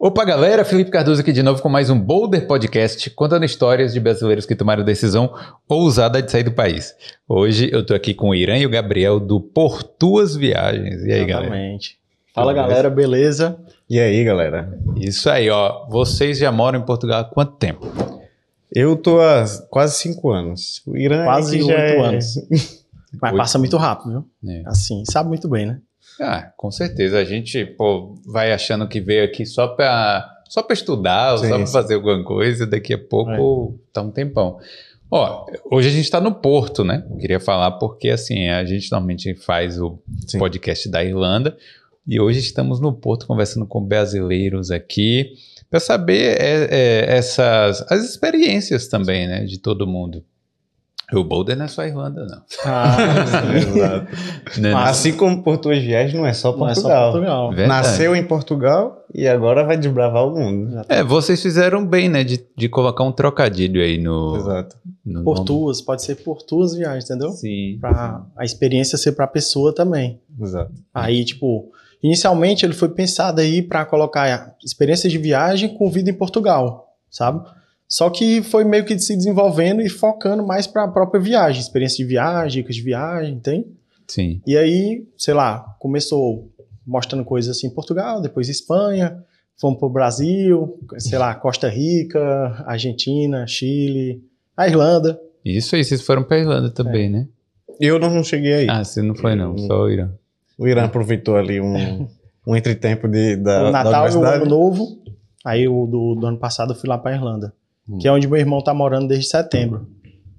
Opa, galera! Felipe Cardoso aqui de novo com mais um Boulder Podcast, contando histórias de brasileiros que tomaram decisão ousada de sair do país. Hoje eu tô aqui com o Irã e o Gabriel do Por Tuas Viagens. E aí, galera? Exatamente. Fala, galera, beleza? E aí, galera? Isso aí, ó. Vocês já moram em Portugal há quanto tempo? Eu tô há quase cinco anos. O Irã Quase aqui já oito é- anos. Mas Oito. passa muito rápido, viu? É. Assim, sabe muito bem, né? Ah, com certeza. A gente, pô, vai achando que veio aqui só pra, só pra estudar, ou só sim. fazer alguma coisa, daqui a pouco tá um tempão. Ó, hoje a gente tá no Porto, né? Queria falar porque, assim, a gente normalmente faz o Sim. podcast da Irlanda e hoje estamos no Porto conversando com brasileiros aqui para saber é, é, essas as experiências também, né, de todo mundo. O Boulder não é só Irlanda, não. Ah, Exato. Não? Assim como por tuas viagens, não é só não é só Portugal. Portugal. Nasceu em Portugal e agora vai desbravar o mundo. É, vocês fizeram bem, né, de, de colocar um trocadilho aí no. Exato. no Por nome. tuas, pode ser por tuas viagens, entendeu? Sim. Pra a experiência ser pra pessoa também. Exato. Aí, tipo, inicialmente ele foi pensado aí pra colocar experiência de viagem com vida em Portugal, sabe? Só que foi meio que se desenvolvendo e focando mais pra própria viagem, experiência de viagem, dicas de viagem, tem? Sim. E aí, sei lá, começou mostrando coisas assim em Portugal, depois Espanha, fomos pro Brasil, sei lá, Costa Rica, Argentina, Chile, a Irlanda. Isso aí, vocês foram pra Irlanda também, né? Eu não cheguei aí. Ah, você não foi, não, só o Irã. O Irã aproveitou ali um, um entretempo de, da, o da Natal e o. Ano Novo. Aí o do, do ano passado eu fui lá pra Irlanda, Hum. que é onde meu irmão tá morando desde setembro.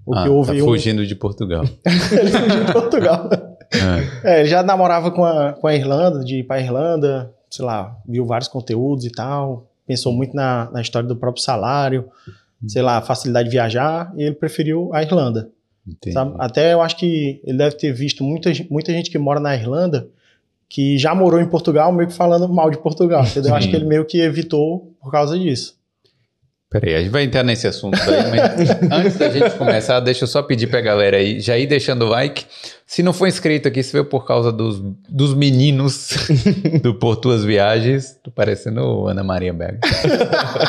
O ah, que houve tá um... fugindo de Portugal. ele fugiu de Portugal. Ah, É, ele já namorava com a, com a Irlanda, de ir pra Irlanda, sei lá, viu vários conteúdos e tal, pensou muito na, na história do próprio salário, sei lá, facilidade de viajar, e ele preferiu a Irlanda. Até eu acho que ele deve ter visto muita, muita gente que mora na Irlanda que já morou em Portugal, meio que falando mal de Portugal, entendeu? Eu Acho que ele meio que evitou por causa disso. Peraí, a gente vai entrar nesse assunto daí, mas antes da gente começar, deixa eu só pedir pra galera aí, já ir deixando o like. Se não for inscrito aqui, se veio por causa dos, dos meninos do Por Tuas Viagens, tô parecendo Ana Maria Berga.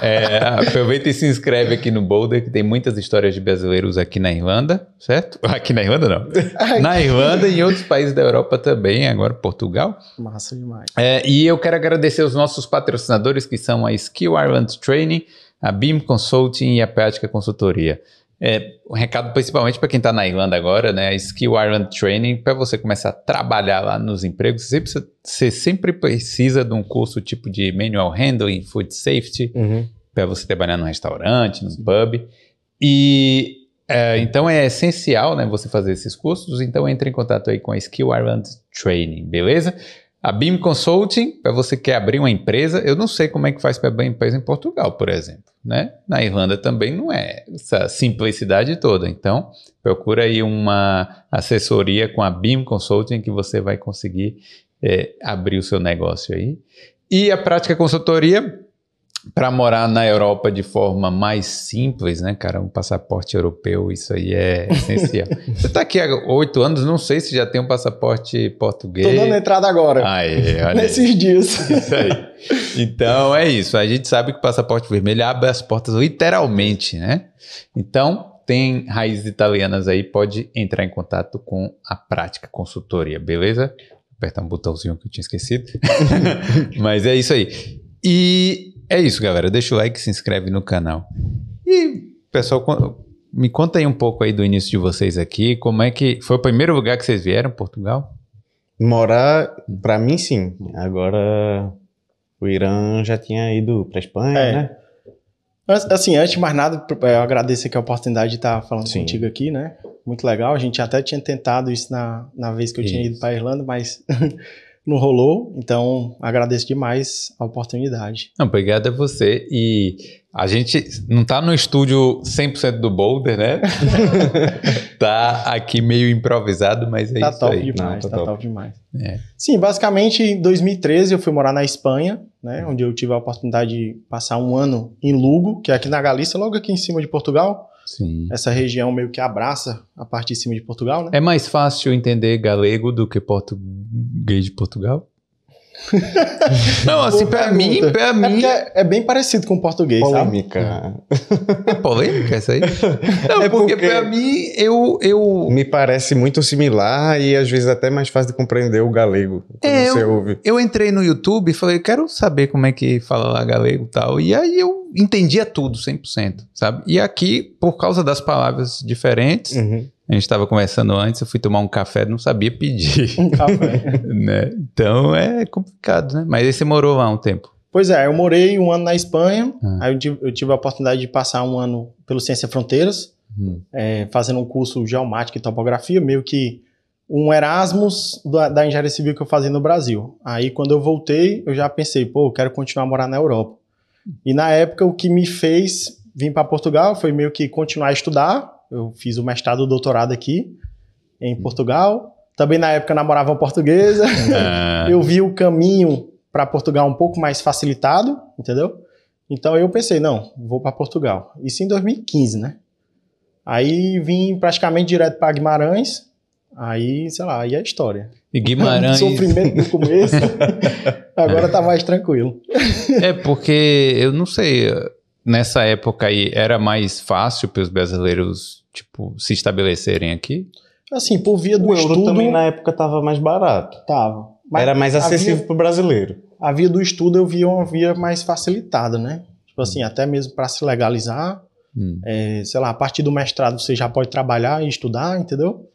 É, aproveita e se inscreve aqui no Boulder, que tem muitas histórias de brasileiros aqui na Irlanda, certo? Aqui na Irlanda não. Na Irlanda e em outros países da Europa também, agora Portugal. Massa demais. É, e eu quero agradecer os nossos patrocinadores, que são a Skill Ireland Training, a Beam Consulting e a Prática Consultoria. É, um recado principalmente para quem está na Irlanda agora, né? A Skill Ireland Training, para você começar a trabalhar lá nos empregos, você, precisa- você sempre precisa de um curso tipo de Manual Handling, Food Safety, Uhum. para você trabalhar num restaurante, num pub. E é, então é essencial né, você fazer esses cursos, então entre em contato aí com a Skill Ireland Training, beleza? A Beam Consulting, para você que quer abrir uma empresa, eu não sei como é que faz para abrir uma empresa em Portugal, por exemplo. Né? Na Irlanda também não é essa simplicidade toda. Então, procura aí uma assessoria com a Beam Consulting que você vai conseguir é, abrir o seu negócio aí. E a prática consultoria, para morar na Europa de forma mais simples, né, cara? Um passaporte europeu, isso aí é essencial. Você está aqui há oito anos, não sei se já tem um passaporte português. Tô dando entrada agora, Aí, olha aí. nesses dias. Isso aí. Então é isso. A gente sabe que o passaporte vermelho abre as portas literalmente, né? Então, tem raízes italianas aí, pode entrar em contato com a prática consultoria, beleza? Apertar um botãozinho que eu tinha esquecido. Mas é isso aí. E é isso, galera. Deixa o like, se inscreve no canal. E, pessoal, me conta aí um pouco aí do início de vocês aqui. Como é que. Foi o primeiro lugar que vocês vieram, Portugal? Morar, pra mim, sim. Agora, o Irã já tinha ido pra Espanha, É. né? Mas, Assim, antes de mais nada, eu agradeço aqui a oportunidade de estar falando Sim. contigo aqui, né? Muito legal. A gente até tinha tentado isso na, na vez que eu tinha Isso. ido para Irlanda, mas não rolou. Então, agradeço demais a oportunidade. Não, obrigado a você. E a gente não tá no estúdio 100% do Boulder, né? tá aqui meio improvisado, mas é tá isso top aí. demais, Não, tá tá top, top. demais. É. Sim, basicamente em 2013 eu fui morar na Espanha, né? Onde eu tive a oportunidade de passar um ano em Lugo, que é aqui na Galícia, logo aqui em cima de Portugal. Sim. Essa região meio que abraça a parte de cima de Portugal, né? É mais fácil entender galego do que português de Portugal? Não, assim, Boa pra mim, pra É, mim. é, é bem parecido com o português, sabe? Polêmica. É polêmica essa aí? Não, É porque, porque- pra mim, eu. eu Me parece muito similar e às vezes até mais fácil de compreender o galego. Quando É, você ouve. eu entrei no YouTube e falei, quero saber como é que fala lá galego e tal. E aí eu entendia tudo 100%, sabe? E aqui, por causa das palavras diferentes, Uhum. A gente estava conversando antes, eu fui tomar um café, não sabia pedir, Um café. né? Então é complicado, né? Mas aí você morou lá um tempo. Pois é, eu morei um ano na Espanha, Ah. aí eu tive, eu tive a oportunidade de passar um ano pelo Ciência Fronteiras, Hum. é, fazendo um curso geomática e topografia, meio que um Erasmus da, da engenharia civil que eu fazia no Brasil. Aí quando eu voltei, eu já pensei, pô, eu quero continuar a morar na Europa. E na época o que me fez vir para Portugal foi meio que continuar a estudar. Eu fiz o mestrado e o doutorado aqui em Portugal. Também na época namorava uma portuguesa. Ah, eu vi o caminho para Portugal um pouco mais facilitado, entendeu? Então eu pensei, não, vou para Portugal. Isso em 2015, né? Aí vim praticamente direto para Guimarães. Aí, sei lá, aí é história. E Guimarães. Sofrimento no começo. Agora tá mais tranquilo. É porque eu não sei, nessa época aí era mais fácil para os brasileiros, tipo, se estabelecerem aqui? Assim, por via do O euro estudo também na época tava mais barato. tava. Mas Era mais acessível via- pro brasileiro. A via do estudo eu via uma via mais facilitada, né? Tipo assim, até mesmo para se legalizar, Hum. É, sei lá, a partir do mestrado você já pode trabalhar e estudar, entendeu?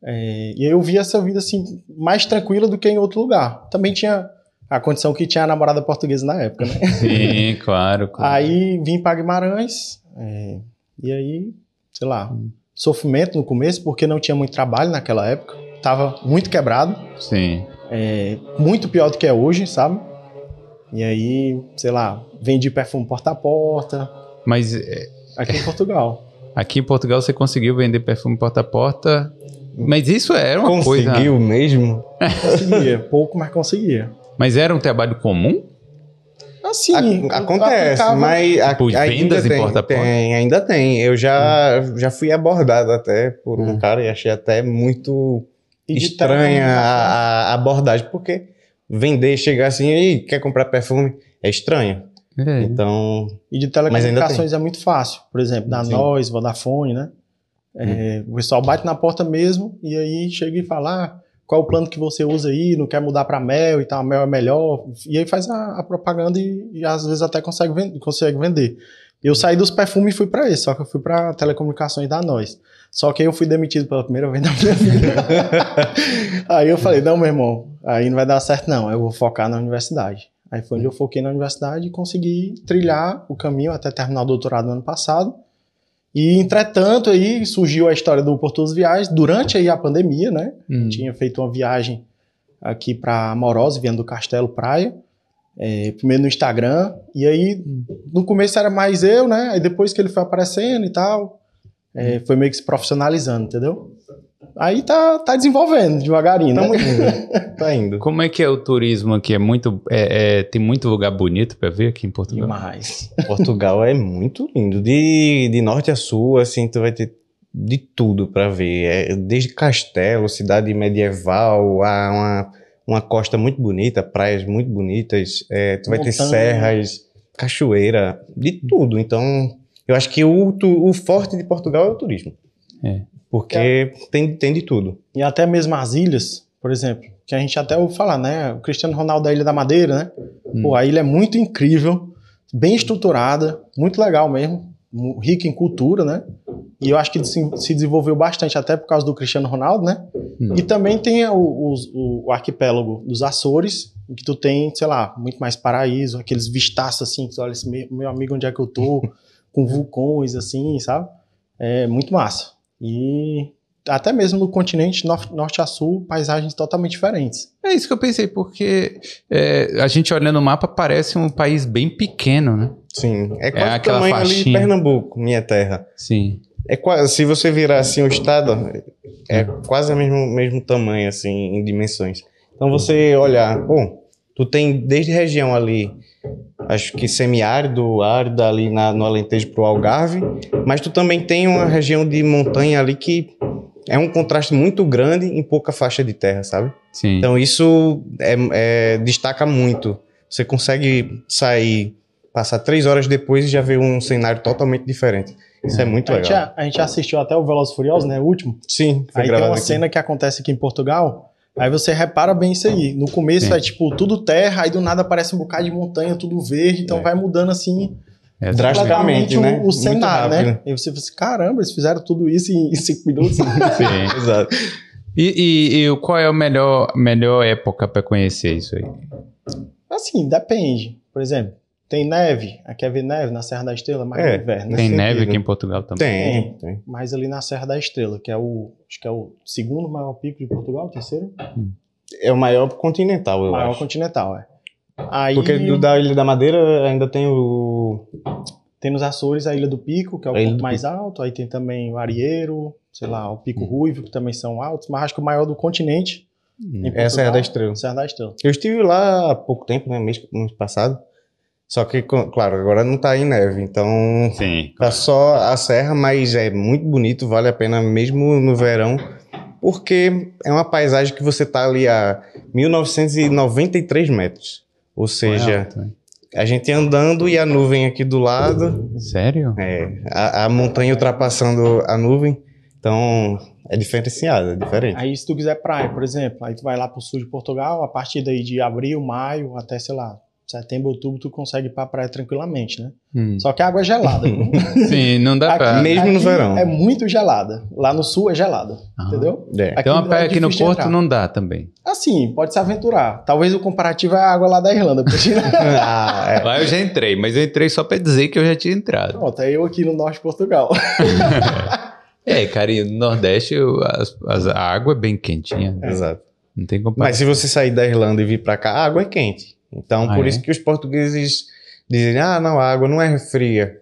É, e eu vi essa vida assim mais tranquila do que em outro lugar. Também tinha a condição que tinha a namorada portuguesa na época, né? Sim, claro. claro. Aí vim para Guimarães é, e aí, sei lá, sofrimento no começo porque não tinha muito trabalho naquela época, tava muito quebrado, Sim. é, muito pior do que é hoje, sabe? E aí, sei lá, vendi perfume porta a porta Mas é, aqui em Portugal. aqui em Portugal você conseguiu vender perfume porta a porta. Mas isso era uma coisa. Conseguiu mesmo? Conseguia, pouco, mas conseguia. Mas era um trabalho comum? Assim, Ac- acontece, aplicava- mas a- Tipo, ainda vendas em tem, porta a porta? tem, ainda tem. Eu já, já fui abordado até por um Hum. cara e achei até muito e estranha a, a abordagem, porque vender, chegar assim, e quer comprar perfume, é estranho. É. Então, E de ainda telecomunicações é muito fácil. Por exemplo, da Sim. Nós, Vodafone, né? É, O pessoal bate na porta mesmo e aí chega e fala: ah, qual o plano que você usa aí? Não quer mudar para Mel e tal, Mel é melhor. E aí faz a, a propaganda e, e às vezes até consegue, ven- consegue vender. Eu saí dos perfumes e fui para esse, só que eu fui para telecomunicações da Nós. Só que aí eu fui demitido pela primeira vez na minha vida. aí eu falei: não, meu irmão, aí não vai dar certo, não. Eu vou focar na universidade. Aí foi onde eu foquei na universidade e consegui trilhar o caminho até terminar o doutorado no ano passado. E, entretanto, aí surgiu a história do Portoso Viagens durante aí a pandemia, né? Hum. Tinha feito uma viagem aqui para Amorosa, Viana do Castelo, praia. é, primeiro no Instagram. E aí, no começo era mais eu, né? Aí depois que ele foi aparecendo e tal, é, foi meio que se profissionalizando, entendeu? Aí tá, tá desenvolvendo devagarinho, tamo né? indo. Tá indo. Como é que é o turismo aqui? É muito, é- é- tem muito lugar bonito para ver aqui em Portugal? Demais. Portugal é muito lindo. De, de norte a sul, assim, tu vai ter de tudo pra ver. É, desde castelo, cidade medieval, a uma, uma costa muito bonita, praias muito bonitas. é, tu vai ter serras, cachoeira, de tudo. Então, eu acho que o, o forte de Portugal é o turismo. É. Porque tem, tem de tudo. E até mesmo as ilhas, por exemplo, que a gente até ouve falar, né? O Cristiano Ronaldo da Ilha da Madeira, né? Hum. Pô, a ilha é muito incrível, bem estruturada, muito legal mesmo, rica em cultura, né? E eu acho que se se desenvolveu bastante até por causa do Cristiano Ronaldo, né? Hum. E também tem o, o- o arquipélago dos Açores, em que tu tem, sei lá, muito mais paraíso, aqueles vistaços assim, que tu olha assim, meu, meu amigo, onde é que eu tô? Com vulcões, assim, sabe? É muito massa. E até mesmo no continente norte, a sul, paisagens totalmente diferentes. É isso que eu pensei, porque é, a gente olhando o mapa parece um país bem pequeno, né? Sim. É quase o aquela tamanho ali de faixinha. Pernambuco, minha terra. Sim. É quase, se você virar assim o estado, é quase o mesmo, mesmo tamanho, assim, em dimensões. Então você olhar, bom, tu tem desde região ali, acho que semiárido, árido ali na, no Alentejo pro Algarve, mas tu também tem uma região de montanha ali que é um contraste muito grande em pouca faixa de terra, sabe? Sim. Então isso é, é- destaca muito. Você consegue sair, passar três horas depois e já ver um cenário totalmente diferente. Isso é, muito A gente, legal. a gente assistiu até o Velozes e Furiosos, né? O último. Sim, foi Aí tem uma aqui. cena que acontece aqui em Portugal. Aí você repara bem isso aí. No começo Sim. é tipo tudo terra, aí do nada aparece um bocado de montanha, tudo verde, então É. vai mudando assim É, Drasticamente, o, né? o cenário, né? E você fala assim, caramba, eles fizeram tudo isso em, em cinco minutos. Sim. Exato. E, e- e qual é a melhor, melhor época para conhecer isso aí? assim, depende. Por exemplo, tem neve, aqui é ver neve na Serra da Estrela, mas É, no inverno, né? Tem neve sentido. aqui em Portugal também? Tem, tem. Mas ali na Serra da Estrela, que é o, acho que é o segundo maior pico de Portugal, o terceiro É o maior continental, eu maior acho. continental, é. Aí Porque do, da Ilha da Madeira ainda tem o. tem nos Açores a Ilha do Pico, que é o ponto mais alto, aí tem também o Arieiro, sei lá, o Hum. Pico Ruivo, que também são altos, mas acho que o maior do continente Hum. É a Serra da Estrela. Serra da Estrela. Eu estive lá há pouco tempo, né? Mês, mês passado. Só que, claro, agora não tá em neve, então Sim. tá só a serra, mas é muito bonito, vale a pena mesmo no verão, porque é uma paisagem que você tá ali a 1993 metros. Ou seja, a gente andando e a nuvem aqui do lado, Sério? é, a, a montanha ultrapassando a nuvem, então é diferenciado, é diferente. Aí se tu quiser praia, por exemplo, aí tu vai lá pro sul de Portugal, a partir daí de abril, maio, até, sei lá, setembro, outubro, tu consegue ir pra praia tranquilamente, né? Hum. Só que a água é gelada. Sim, não dá pra. Aqui- Mesmo no verão. É muito gelada. Lá no sul é gelada, Ah. entendeu? É. Então a praia é aqui no Porto entrar. não dá também. Assim, pode se aventurar. Talvez o comparativo é a água lá da Irlanda. porque- Ah, é. Lá eu já entrei, mas eu entrei só pra dizer que eu já tinha entrado. Pronto, é eu aqui no norte de Portugal. É, cara, e no Nordeste eu- as- as- a água é bem quentinha. Exato. Não tem Mas comparação. se você sair da Irlanda e vir pra cá, a água é quente. Então, Ah, por é? isso que os portugueses dizem, ah, não, a água não é fria.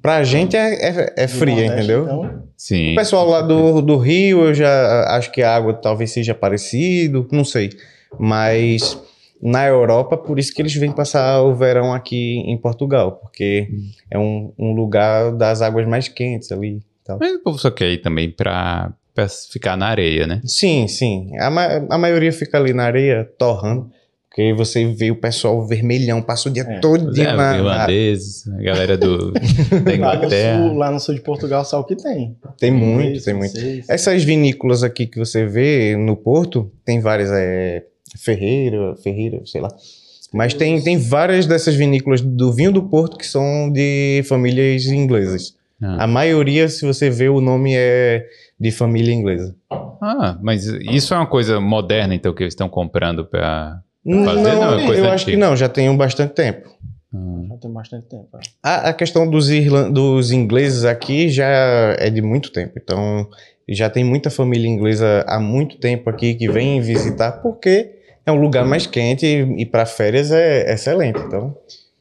Pra gente é, é, é fria, Nordeste, entendeu? Então, Sim. O pessoal lá do, do Rio, eu já acho que a água talvez seja parecido, não sei. Mas na Europa, por isso que eles vêm passar o verão aqui em Portugal, porque Hum. é um, um lugar das águas mais quentes ali. tal. Mas o povo só quer ir também pra, pra ficar na areia, né? Sim, sim. A, ma- a maioria fica ali na areia, torrando. Porque aí você vê o pessoal vermelhão, passa o dia É. todo É, na, irlandeses, a galera do, da lá, no Inglaterra. sul, lá no sul de Portugal, só o que tem. Tem muito, tem muito. Essas vinícolas aqui que você vê no Porto, tem várias, é, Ferreira, Ferreira, sei lá. Mas tem, tem várias dessas vinícolas do vinho do Porto que são de famílias inglesas. Ah. A maioria, se você vê, o nome é de família inglesa. Ah, mas isso é uma coisa moderna, então, que eles estão comprando pra. Não, Fazer não, é coisa eu acho que antiga. não, já tem um bastante tempo. Ah, Já tem bastante tempo. é. A, a questão dos, dos ingleses aqui já é de muito tempo. Então, já tem muita família inglesa há muito tempo aqui que vem visitar, porque é um lugar mais quente e, e para férias é excelente. Então,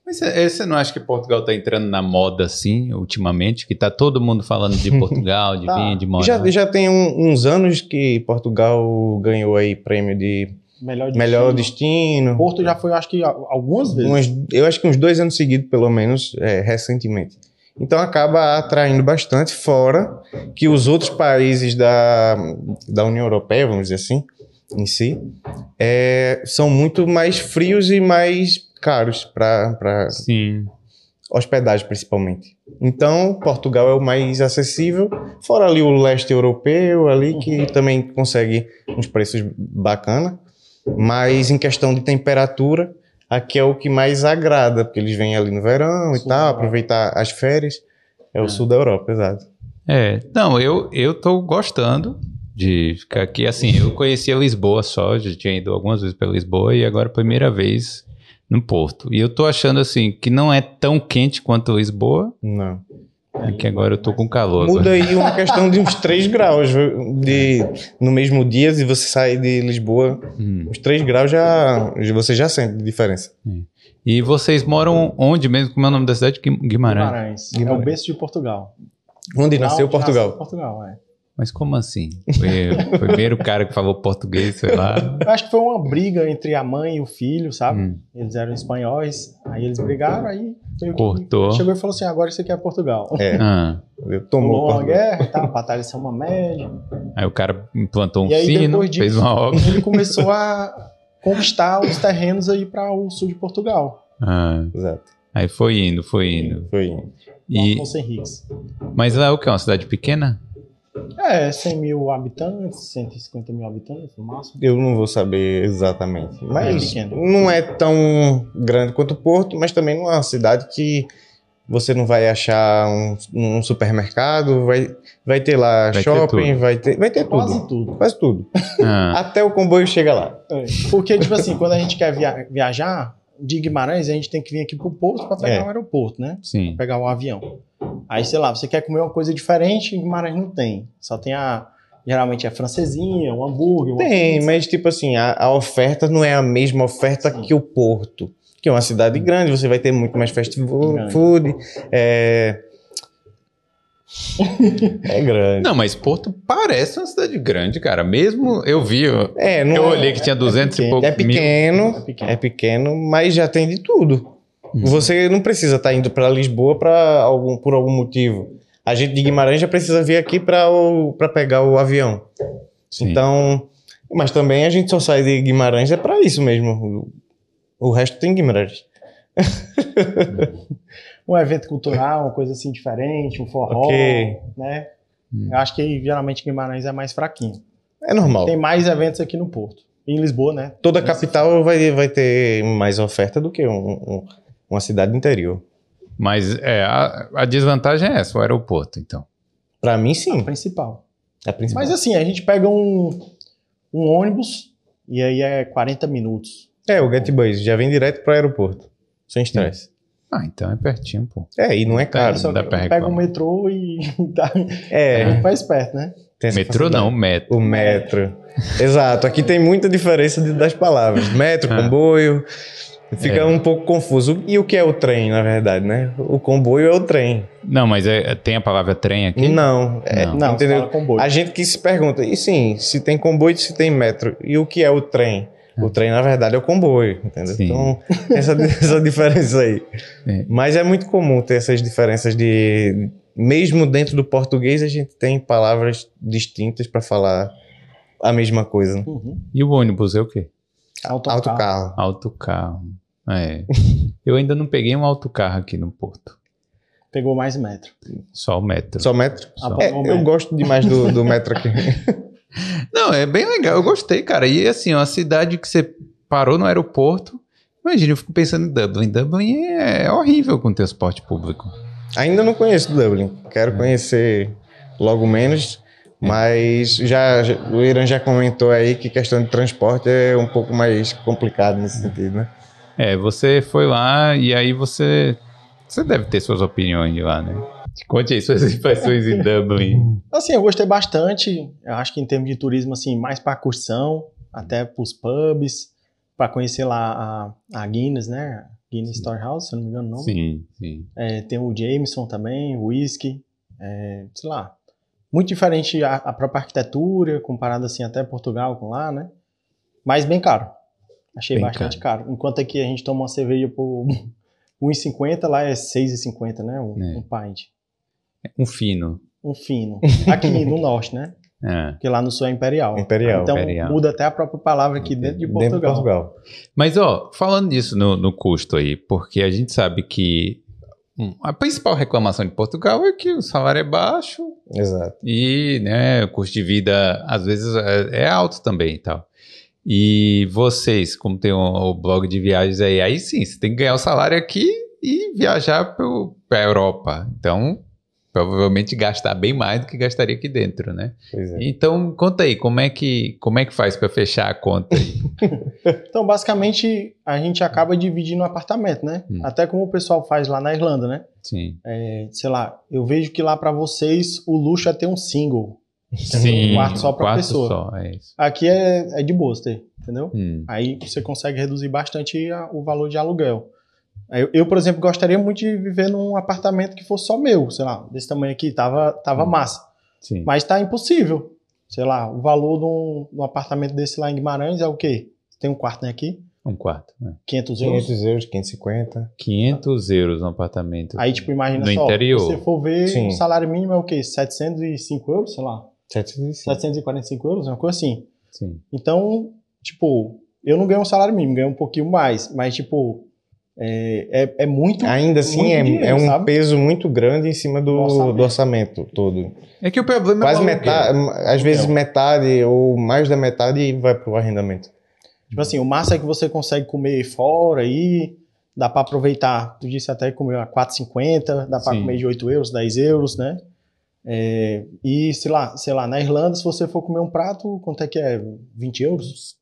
Mas você você não acha que Portugal tá entrando na moda assim, ultimamente? Que tá todo mundo falando de Portugal, de Tá. vinho, de moda. já, já tem um- uns anos que Portugal ganhou aí prêmio de Melhor melhor destino. destino. Porto já foi, eu acho que al- algumas vezes. Eu acho que uns dois anos seguidos, pelo menos, é, recentemente. Então acaba atraindo bastante, fora que os outros países da, da União Europeia, vamos dizer assim, em si, é, são muito mais frios e mais caros para hospedagem, principalmente. Então, Portugal é o mais acessível, fora ali o leste europeu, ali que também consegue uns preços bacana, mas em questão de temperatura, aqui é o que mais agrada, porque eles vêm ali no verão e Sul tal, da Europa. aproveitar as férias. É o É. sul da Europa, exato. É, não, eu, eu tô gostando de ficar aqui. Assim, eu conhecia Lisboa só, já tinha ido algumas vezes para Lisboa e agora a primeira vez no Porto. E eu tô achando assim que não é tão quente quanto Lisboa, Não. E que agora eu tô com calor. Muda agora. aí uma questão de uns 3 graus de, no mesmo dia, se você sair de Lisboa, Hum. uns 3 graus já você já sente diferença. E vocês moram onde mesmo? Como é o nome da cidade? Guim- Guimarães. Guimarães. É Guimarães. o berço de Portugal. Onde Lá nasceu Portugal? Nasceu Portugal, é. Mas como assim? Foi o primeiro cara que falou português, sei lá. Eu acho que foi uma briga entre a mãe e o filho, sabe? Hum. Eles eram espanhóis, aí eles brigaram, aí Cortou. chegou e falou assim: agora isso aqui é Portugal. É, Ah, tomou uma guerra e tal, batalha São uma média. aí o cara implantou um E aí, sino, disso- fez uma obra. Ele começou a conquistar os terrenos aí para o sul de Portugal. Ah, Exato. aí foi indo, foi indo. Foi. E, Afonso Henriques. mas lá é o que? Uma cidade pequena? É, 100 mil habitantes, 150 mil habitantes no máximo. Eu não vou saber exatamente. Mas pequeno. não é tão grande quanto o Porto, mas também não é uma cidade que você não vai achar um, um supermercado, vai, vai ter lá Vai ter shopping, tudo. vai ter, vai ter tudo. Quase tudo. Quase tudo. Ah, Até o comboio chega lá. É. Porque, tipo assim, quando a gente quer via- viajar de Guimarães, a gente tem que vir aqui pro porto para pegar É. o aeroporto, né? sim. pegar o avião. Aí, sei lá, você quer comer uma coisa diferente, em Guimarães não tem. Só tem a. Geralmente é francesinha, um hambúrguer. Tem, pizza. mas tipo assim, a, a oferta não é a mesma oferta Sim. que o Porto. Que é uma cidade grande, você vai ter muito mais fast food. É... é grande. Não, mas Porto parece uma cidade grande, cara. Mesmo eu vi, eu, É, não eu é- olhei que tinha 200 e pequeno. pouco É pequeno, É pequeno. é pequeno, mas já tem de tudo. Uhum. Você não precisa estar indo para Lisboa para algum por algum motivo. A gente de Guimarães já precisa vir aqui para pegar o avião. Sim. Então, mas também a gente só sai de Guimarães é para isso mesmo. O o resto tem Guimarães. Um evento cultural, uma coisa assim diferente, um forró, Ok. né? Hum. Eu acho que geralmente Guimarães é mais fraquinho. É normal. Tem mais eventos aqui no Porto. Em Lisboa, né? Toda capital vai, vai ter mais oferta do que um- um- uma cidade interior. Mas é, a, a desvantagem é essa, o aeroporto, então. Para mim, A sim. principal. É a principal. Mas assim, a gente pega um, um ônibus e aí é 40 minutos. É, o Getbus já vem direto para o aeroporto. Sem estresse. Ah, então é pertinho, pô. É, e não é caro. Só- dá pra pega o metrô e tá É, muito mais perto, né? Metrô não, metro. O metro. Exato, aqui tem muita diferença de- das palavras. Metro, Ah. comboio. Fica É. um pouco confuso. E o que é o trem, na verdade, né? O comboio é o trem. Não, mas é- tem a palavra trem aqui? Não, é, Não. Não, entendeu? A gente que se pergunta, e sim, se tem comboio, se tem metro, e o que é o trem? O trem, na verdade, é o comboio, entendeu? Sim. Então, essa, essa diferença aí. É. Mas é muito comum ter essas diferenças de. Mesmo dentro do português, a gente tem palavras distintas para falar a mesma coisa. né? Uhum. E o ônibus é o quê? Autocarro. Autocarro. Autocarro. É. Eu ainda não peguei um autocarro aqui no Porto. Pegou mais metro. Só o metro. Só metro? Só. É, eu metro. gosto demais do, do metro aqui. Não, é bem legal. Eu gostei, cara. E assim, uma cidade que você parou no aeroporto. Imagina, eu fico pensando em Dublin. Dublin é horrível com transporte público. Ainda não conheço Dublin. Quero conhecer logo menos. Mas já, já- o Irã já comentou aí que questão de transporte é um pouco mais complicado nesse sentido, né? É, você foi lá e aí você. Você deve ter suas opiniões de lá, né? Conte aí suas impressões em Dublin. Assim, eu gostei bastante. Eu acho que em termos de turismo, assim, mais para curtição, até pros pubs, para conhecer lá a, a Guinness, né? Guinness Storehouse, se eu não me engano o nome. Sim, sim. É, tem o Jameson também, o whisky, é, sei lá. Muito diferente a, a própria arquitetura, comparado assim até Portugal com lá, né? Mas bem caro. Achei Bem bastante caro. Enquanto aqui a gente toma uma cerveja por 1,50, lá é 6,50, né? Um, É. um pint. Um fino. Um fino. Aqui no norte, né? É. Porque lá no sul é imperial. Imperial. Então Imperial. muda até a própria palavra aqui dentro de Portugal. Dentro de Portugal. Mas, ó, falando disso no, no custo aí, porque a gente sabe que a principal reclamação de Portugal é que o salário é baixo Exato. e né, o custo de vida às vezes é, é alto também e tal. E vocês, como tem o, o blog de viagens aí, aí sim, você tem que ganhar o salário aqui e viajar para a Europa. Então, provavelmente gastar bem mais do que gastaria aqui dentro, né? Pois é. Então, conta aí, como é que, como é que faz para fechar a conta aí? Então, basicamente, a gente acaba dividindo o apartamento, né? Hum. Até como o pessoal faz lá na Irlanda, né? Sim. É, sei lá, eu vejo que lá pra vocês o luxo é ter um single. Sim, Um quarto só quarto pessoa. só, é isso. Aqui é, é de boa ter, entendeu? Hum, Aí você consegue reduzir bastante a- o valor de aluguel. Eu, eu, por exemplo, gostaria muito de viver num apartamento que fosse só meu, sei lá, desse tamanho aqui, tava, tava Hum. massa. Sim. Mas tá impossível. Sei lá, o valor de um, de um apartamento desse lá em Guimarães é o quê? Tem um quarto né, aqui? Um quarto. Né? 500 euros? 500 euros, 550. 500 euros um apartamento. Aí, tipo, imagina No só, interior. se você for ver, Sim. o salário mínimo é o quê? 705 euros, sei lá. 705. 745 euros, uma coisa assim. Sim. Então, tipo, eu não ganho um salário mínimo, ganho um pouquinho mais. Mas, tipo, é, é, é muito. Ainda assim, muito é, dinheiro, é um sabe? peso muito grande em cima do, Do orçamento. do orçamento todo. É que o problema Quase é o aluguel. metade, às vezes metade ou mais da metade vai pro arrendamento. Tipo assim, o massa é que você consegue comer fora aí, dá pra aproveitar. Tu disse até que comeu a 4,50, dá Sim. comer de 8 euros, 10 euros, né? É, e, sei lá, sei lá, na Irlanda, se você for comer um prato, quanto é que é? 20 euros?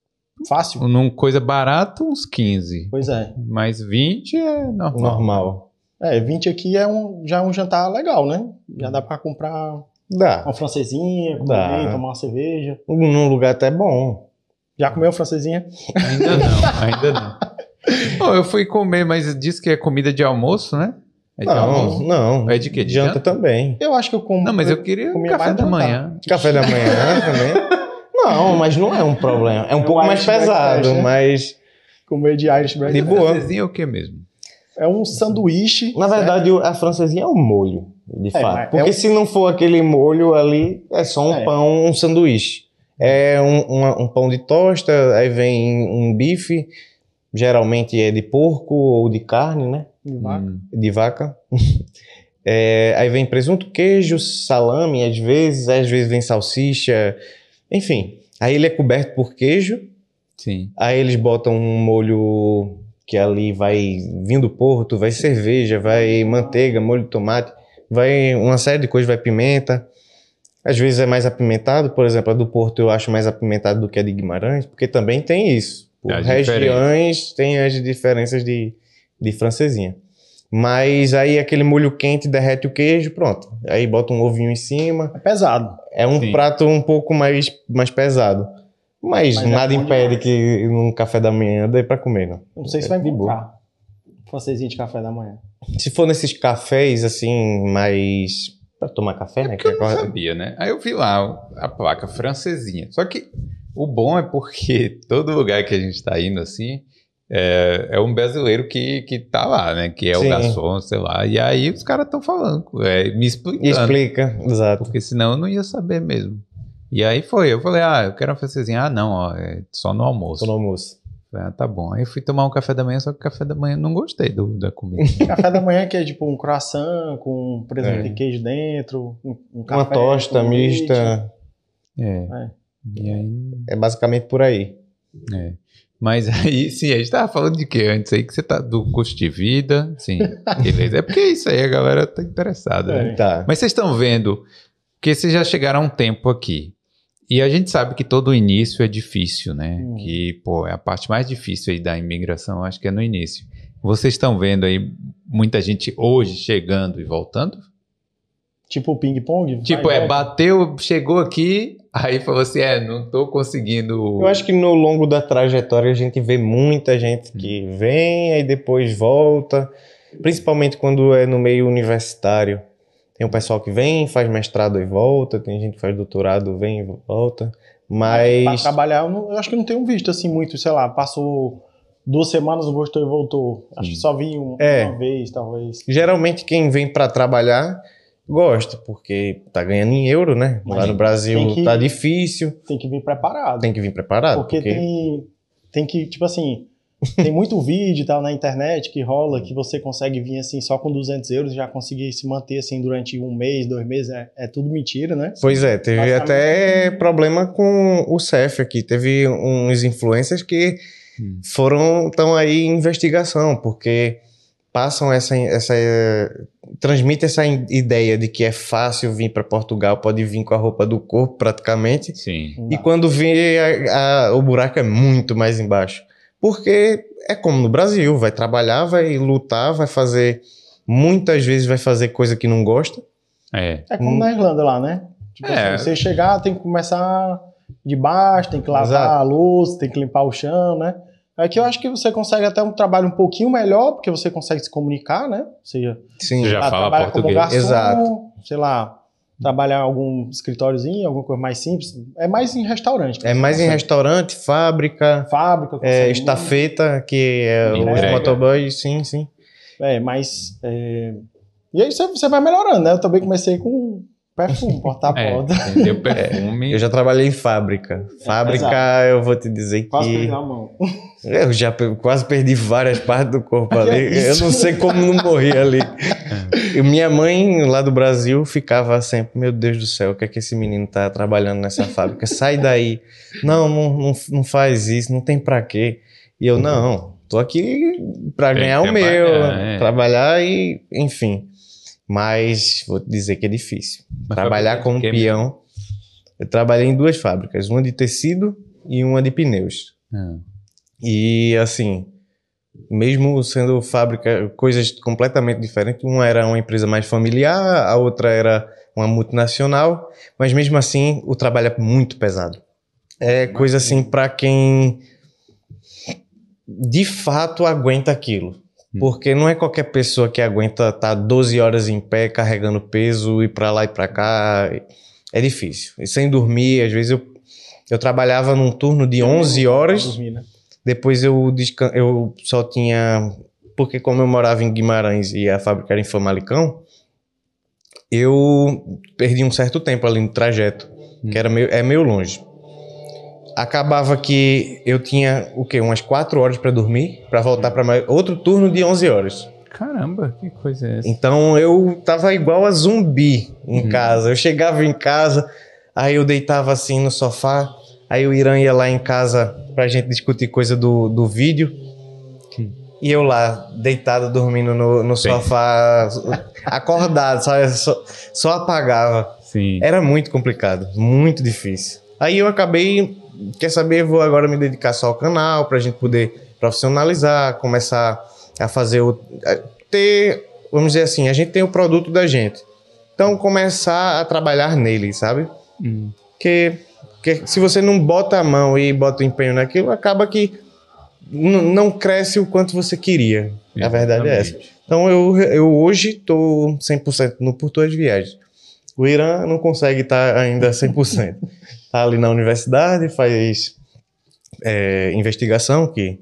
Fácil? Num coisa barata, uns 15. Pois é. Mas 20 é normal. Normal. É, 20 aqui é um, já é um jantar legal, né? Já dá pra comprar Dá. uma francesinha, comer bem, tomar uma cerveja. Num lugar até bom. Já comeu francesinha? Ainda não, ainda não. Pô, eu fui comer, mas disse que é comida de almoço, né? É de Não, almoço? não. É de quê? De Janta janta? também. Eu acho que eu como. Não, mas eu queria um café da jantar. manhã. Café da manhã também. Não, mas não é um problema. É um É um pouco mais pesado, né? mas Comer de Irish breakfast. De boa. Francesinha é o que mesmo? É um sanduíche. na verdade o- a francesinha é o molho, de fato. mas Porque é um- se não for aquele molho ali, é só um É. pão, um sanduíche. É um, uma- um pão de tosta, aí vem um bife, geralmente é de porco ou de carne, né? de vaca. Hum. de vaca. É, aí vem presunto, queijo, salame, às vezes, às vezes vem salsicha, enfim. Aí ele é coberto por queijo, Sim. aí eles botam um molho que ali vai vindo do porto, vai cerveja, vai manteiga, molho de tomate, vai uma série de coisas, vai pimenta. Às vezes é mais apimentado, por exemplo, a do Porto eu acho mais apimentado do que a de Guimarães, porque também tem isso. Por As regiões tem as diferenças de, de francesinha. Mas aí aquele molho quente derrete o queijo, pronto. Aí bota um ovinho em cima. É pesado. É um Sim. prato um pouco mais, mais pesado. Mas, Mas é nada bom impede demais. que num café da manhã dê pra comer, não. Não sei se É vai de boa. encontrar. Francesinha de café da manhã. Se for nesses cafés, assim, mais... Pra tomar café, né? Porque eu que não sabia, né? Aí eu vi lá a placa francesinha. Só que o bom é porque todo lugar que a gente tá indo, assim, é, é um brasileiro que, que tá lá, né? Que é o Sim. garçom, sei lá. E aí os caras estão falando, é, me explicando. Explica, exato. Porque senão eu não ia saber mesmo. E aí foi, eu falei, ah, eu quero uma francesinha. Ah, não, ó, é só no almoço. Tô no almoço. Falei, Ah, tá bom. Aí eu fui tomar um café da manhã, só que o café da manhã eu não gostei do, da comida. café da manhã que é tipo um croissant com presunto É. e queijo dentro. Um, um Uma café tosta com leite. mista. É. É. E aí. É basicamente por aí. É. Mas aí, sim, a gente tava falando de que antes aí, que você tá do custo de vida, sim, beleza. É porque isso aí a galera tá interessada, né? É. Tá. Mas vocês estão vendo que vocês já chegaram há um tempo aqui. E a gente sabe que todo início é difícil, né? Hum. Que, pô, é a parte mais difícil aí da imigração, acho que é no início. Vocês estão vendo aí muita gente hoje chegando e voltando? Tipo ping-pong. Tipo, vai, é, bateu, chegou aqui, aí falou assim, é, não tô conseguindo... Eu acho que no longo da trajetória a gente vê muita gente que vem e depois volta, principalmente quando é no meio universitário. Tem um pessoal que vem, faz mestrado e volta, tem gente que faz doutorado, vem e volta. Pra Mas trabalhar, eu, não- eu acho que não tenho visto assim muito, sei lá, passou duas semanas, gostou e voltou. Acho que só vi um- É. uma vez, talvez. geralmente quem vem para trabalhar gosta, porque tá ganhando em euro, né? Mas Lá no Brasil que- tá difícil, Tem que vir preparado. tem que vir preparado. porque tem, tem que, tipo assim, tem muito vídeo e tal na internet que rola que você consegue vir assim só com 200 euros e já conseguir se manter assim durante um mês, dois meses. É, é tudo mentira, né? Pois é, teve até problema com o CEF aqui. Teve uns influencers que Hum. foram estão aí em investigação, porque passam essa essa eh, transmite essa ideia de que é fácil vir para Portugal, pode vir com a roupa do corpo praticamente. Sim. Não E dá. quando vê a- a- o buraco é muito mais embaixo. Porque é como no Brasil, vai trabalhar, vai lutar, vai fazer muitas vezes vai fazer coisa que não gosta. É. É como na Irlanda lá, né? Tipo É. assim, você chegar, tem que começar de baixo, tem que lavar Exato. a louça, tem que limpar o chão, né? Aqui eu acho que você consegue até um trabalho um pouquinho melhor, porque você consegue se comunicar, né? Ou seja, Sim. Já fala trabalha como português. garçom, Exato. sei lá, trabalhar em algum escritóriozinho, alguma coisa mais simples. É mais em restaurante. É mais em restaurante, fábrica, Fábrica. é, estafeta, que é os motoboys, sim, sim. É, mas. é, E aí você, você vai melhorando, né? Eu também comecei com perfume, porta a É, porta. entendeu? Perfume. Eu já trabalhei em fábrica. Fábrica, eu vou te dizer Quase que. perdi a mão. Eu já quase perdi várias partes do corpo ali. é Eu não sei como não morri ali. E minha mãe, lá do Brasil, ficava sempre: Meu Deus do céu, o que é que esse menino tá trabalhando nessa fábrica? Sai daí. Não, não, não, não faz isso, não tem pra quê. E eu, não, tô aqui pra Tem ganhar o meu, é. trabalhar e, enfim. Mas vou dizer que é difícil. Mas Trabalhar como peão. Eu trabalhei em duas fábricas, uma de tecido e uma de pneus. Ah, E assim, mesmo sendo fábrica, coisas completamente diferentes, uma era uma empresa mais familiar, a outra era uma multinacional, mas mesmo assim o trabalho é muito pesado. É coisa assim para quem de fato aguenta aquilo. Hum. Porque não é qualquer pessoa que aguenta estar 12 horas em pé carregando peso, ir para lá e para cá. É difícil. E sem dormir, às vezes eu, eu trabalhava num turno de 11 horas. Dormir, né? Depois eu, eu só tinha. Porque, como eu morava em Guimarães e a fábrica era em Famalicão, eu perdi um certo tempo ali no trajeto, que era meio, é meio longe. Acabava que eu tinha o quê? Umas 4 horas para dormir, para voltar para outro turno de 11 horas. Caramba, que coisa é essa? Então eu tava igual a zumbi em Uhum. casa. Eu chegava em casa, aí eu deitava assim no sofá, aí o Irã ia lá em casa pra gente discutir coisa do, do vídeo. Hum. E eu lá, deitado, dormindo no, no sofá, acordado, sabe? Só, só apagava. Sim. Era muito complicado, muito difícil. Aí eu acabei, quer saber, vou agora me dedicar só ao canal pra gente poder profissionalizar, começar a fazer o a ter, vamos dizer assim, a gente tem o produto da gente. Então começar a trabalhar nele, sabe? Hum. Porque, porque se você não bota a mão e bota o empenho naquilo, acaba que não cresce o quanto você queria. A verdade é essa. Exatamente. Então eu, eu hoje estou 100% no por tuas viagens. O Irã não consegue estar ainda 100%. Está ali na universidade, faz é, investigação, que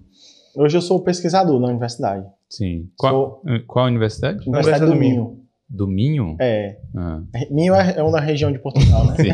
Hoje eu sou pesquisador na universidade. Sim. Qual, qual universidade? Universidade do do Minho. Minho. Do Minho? É. Ah, Minho é é uma região de Portugal, né? sim.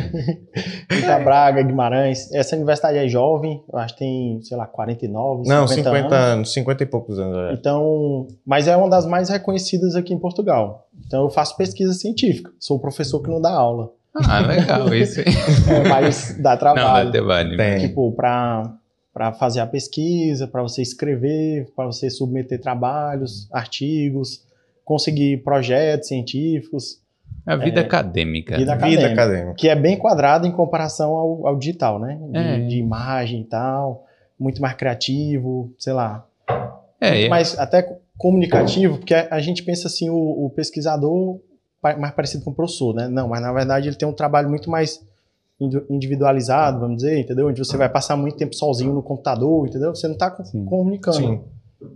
Ita Braga, Guimarães. Essa universidade é jovem, eu acho que tem, sei lá, 49, não, 50, 50 anos. anos, 50 e poucos anos. é. Então, mas é uma das mais reconhecidas aqui em Portugal. Então eu faço pesquisa científica. Sou o professor que não dá aula, Ah, legal, isso aí. É, mas dá Não, trabalho. dá trabalho. Tem. Tipo, para para fazer a pesquisa, para você escrever, para você submeter trabalhos, artigos, conseguir projetos científicos, A vida É. acadêmica. Vida né? Vida acadêmica. acadêmica. que é bem quadrado em comparação ao, ao digital, né? De, É. de imagem e tal, muito mais criativo, sei lá. É, é. Mas até comunicativo, porque a, gente pensa assim, o, o pesquisador mais parecido com o professor, né? Não, mas na verdade ele tem um trabalho muito mais indi- individualizado, vamos dizer, entendeu? Onde você vai passar muito tempo sozinho no computador, entendeu? Você não está comunicando, Sim.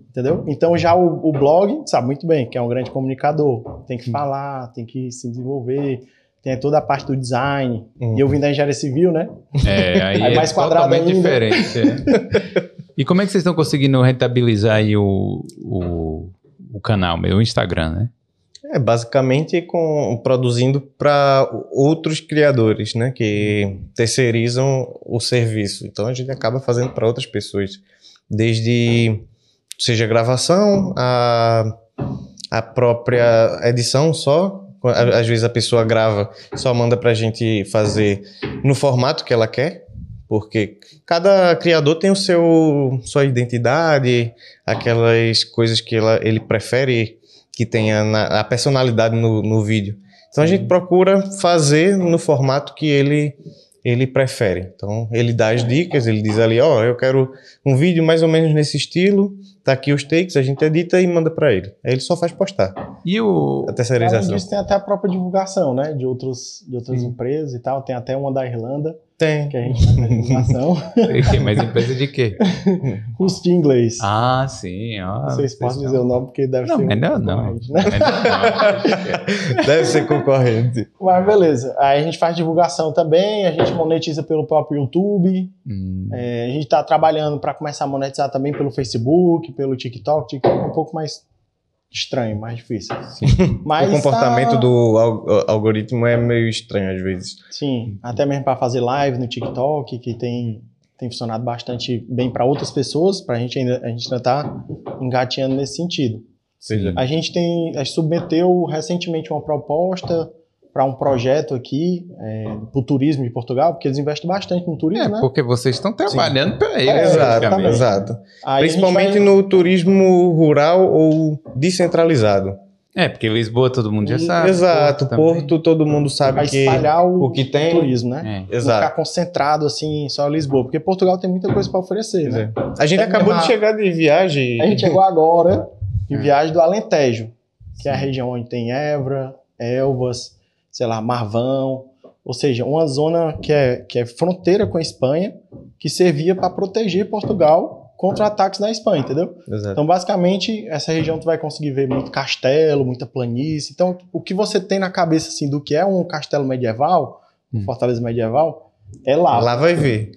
entendeu? Então já o, o blog, sabe muito bem, que é um grande comunicador, tem que falar, tem que se desenvolver, tem toda a parte do design. Uhum. E eu vim da engenharia civil, né? É, aí Aí é mais quadrado totalmente ainda. diferente. é. E como é que vocês estão conseguindo rentabilizar aí o, o, o canal, meu, o Instagram, né? É, basicamente com, produzindo para outros criadores, né? Que terceirizam o serviço. Então a gente acaba fazendo para outras pessoas. Desde seja gravação, a, a própria edição só. Às vezes a pessoa grava, só manda pra gente fazer no formato que ela quer. Porque cada criador tem o seu sua identidade, aquelas coisas que ela, ele prefere que tenha na- a personalidade no, no vídeo. Então a gente procura fazer no formato que ele ele prefere. Então ele dá as dicas, ele diz ali, ó, eu quero um vídeo mais ou menos nesse estilo, tá aqui os takes, a gente edita e manda pra ele. Aí ele só faz postar E o. a Além terceirização. disso, tem até a própria divulgação, né? De, outros, de outras Sim. empresas e tal. Tem até uma da Irlanda, Tem. que a gente faz a divulgação. E quê? Mas empresa de quê? De inglês. Ah, sim. Ó, não sei se posso dizer o nome, porque deve Não, ser. melhor não. né? Melhor Deve ser concorrente. Mas beleza. Aí a gente faz divulgação também, a gente monetiza pelo próprio YouTube. não. Hum, É, a gente está trabalhando para começar a monetizar também pelo Facebook, pelo TikTok. TikTok é um pouco mais estranho, mais difícil. Mas o comportamento tá- do al- algoritmo é meio estranho às vezes. Sim, até mesmo para fazer live no TikTok, que tem, tem funcionado bastante bem para outras pessoas, para a gente ainda a gente ainda está engateando nesse sentido. Seja, A gente tem, a gente submeteu recentemente uma proposta para um projeto aqui é, para o turismo de Portugal, porque eles investem bastante no turismo, É, né? porque vocês estão trabalhando para eles. É, exato, exato. Aí Principalmente vai- no turismo rural ou descentralizado. É, porque Lisboa todo mundo já sabe. exato, também. Porto, todo mundo sabe vai que espalhar o, o que tem. turismo, né? É. Não ficar Exato. concentrado assim só em Lisboa, porque Portugal tem muita coisa para oferecer, né? A gente É acabou de chegar de viagem. A gente chegou agora de É. viagem do Alentejo, que é a região onde tem Évora, Elvas, sei lá, Marvão, ou seja, uma zona que é, que é fronteira com a Espanha, que servia para proteger Portugal contra ataques da Espanha, entendeu? Exato. Então, basicamente, essa região tu vai conseguir ver muito castelo, muita planície. Então, o que você tem na cabeça assim do que é um castelo medieval, Hum. fortaleza medieval, é lá. Lá vai ver.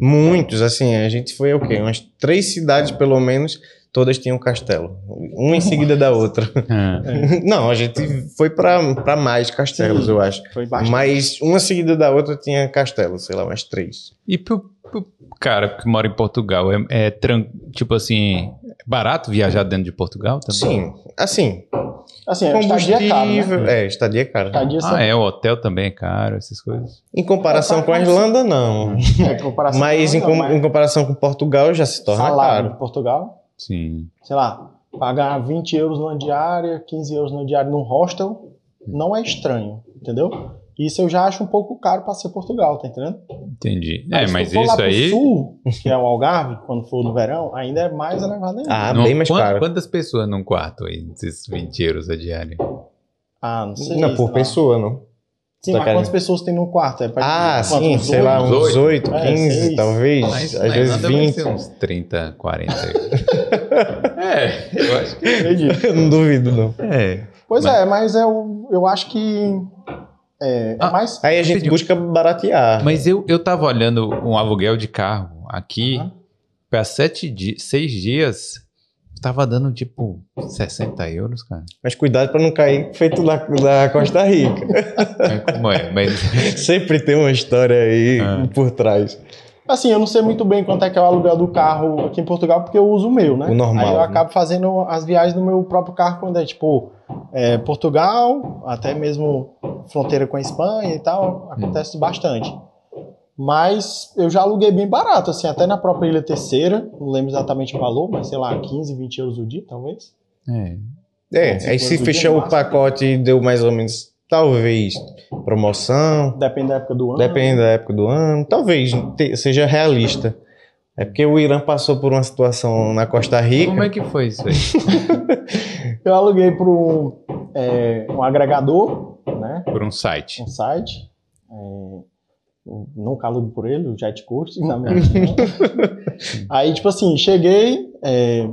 Muitos, assim, a gente foi o quê? Umas três cidades, pelo menos, todas tinham castelo. Uma em seguida da outra. Ah, Não, a gente foi pra pra mais castelos, Sim. eu acho. Foi bastante. Mas uma seguida da outra tinha castelo, sei lá, umas três. E pro, pro cara que mora em Portugal, é, é tran- tipo assim, é barato viajar dentro de Portugal também? Sim, assim, Assim, a estadia é caro, né? combustível. É, estadia é caro. Estadia Ah, é, o hotel também é caro, essas coisas. Em comparação com a Irlanda, não. É, em comparação Mas em, não, com- mas em comparação com Portugal já se torna salário caro. de Portugal, Sim. sei lá, pagar 20 euros numa diária, 15 euros numa diária num hostel, não é estranho, entendeu? Isso eu já acho um pouco caro para ser Portugal, tá entendendo? Entendi. Aí, É, se mas isso pro aí. sul, que é o Algarve, quando for no verão, ainda é mais elevado ainda. Ah, não- bem mais quan- caro. Quantas pessoas num quarto aí, esses 20 euros a diária? Ah, não sei. Não, sei por lá. pessoa, não. Sim, mas quantas pessoas tem no quarto? É Ah, quantos? sim, Uns sei lá, uns 8, É, 15, seis. talvez. Mas às vezes Irlanda vai 20. ser uns 30, 40 euros. é, eu acho que. Entendi. Eu não duvido, não. É. Pois Mas- é, mas eu, eu acho que é, é Ah, mais... Aí a gente Entendi. busca baratear. Mas eu, eu tava olhando um aluguel de carro aqui Aham. para sete dias, seis dias. Tava dando tipo 60 euros, cara. Mas cuidado pra não cair feito da, da Costa Rica. É, Como é? Mas Sempre tem uma história aí Ah. por trás. Assim, eu não sei muito bem quanto é que é o aluguel do carro aqui em Portugal, porque eu uso o meu, né? O normal, Aí eu né? acabo fazendo as viagens no meu próprio carro quando é, tipo, é, Portugal, até mesmo fronteira com a Espanha e tal, acontece bastante. Mas eu já aluguei bem barato, assim, até na própria Ilha Terceira, não lembro exatamente o valor, mas sei lá, 15, 20 euros o dia, talvez. é. É, Se aí se fechar dia, o pacote e deu mais ou menos, talvez, promoção, Depende da época do ano. depende da época do ano, talvez te- seja realista. É porque o Irã passou por uma situação na Costa Rica. Como é que foi isso aí? Eu aluguei para um, é, um agregador, né? Por um site. um site. É, eu nunca alugo por ele, o Jet Curte, na minha. Aí, tipo assim, cheguei, é,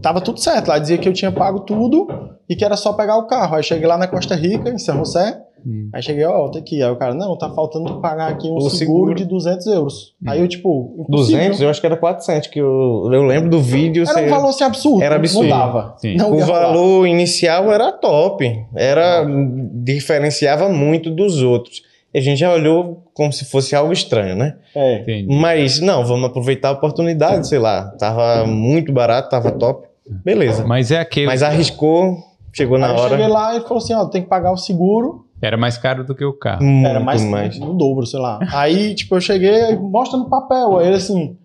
tava tudo certo. Lá dizia que eu tinha pago tudo e que era só pegar o carro. Aí cheguei lá na Costa Rica, em São José. Hum. Aí cheguei, ó, tá aqui. Aí o cara, não, tá faltando pagar aqui um seguro, seguro. de 200 euros. Hum. Aí eu, tipo, impossível. 200, eu acho que era 400, que eu, eu lembro do vídeo. Era um valor assim absurdo. Era absurdo. Não dava. Sim. Não o valor inicial era top, era diferenciava muito dos outros. A gente já olhou como se fosse algo estranho, né? É. Entendi. Mas não, vamos aproveitar a oportunidade, sei lá. Tava muito barato, tava top. Beleza. Mas é aquele. Mas arriscou, chegou na Aí eu cheguei hora. lá e falou assim, ó, tem que pagar o seguro. Era mais caro do que o carro. Muito Era mais, mais. no dobro, sei lá. Aí, tipo, eu cheguei, mostra no papel. Aí ele assim,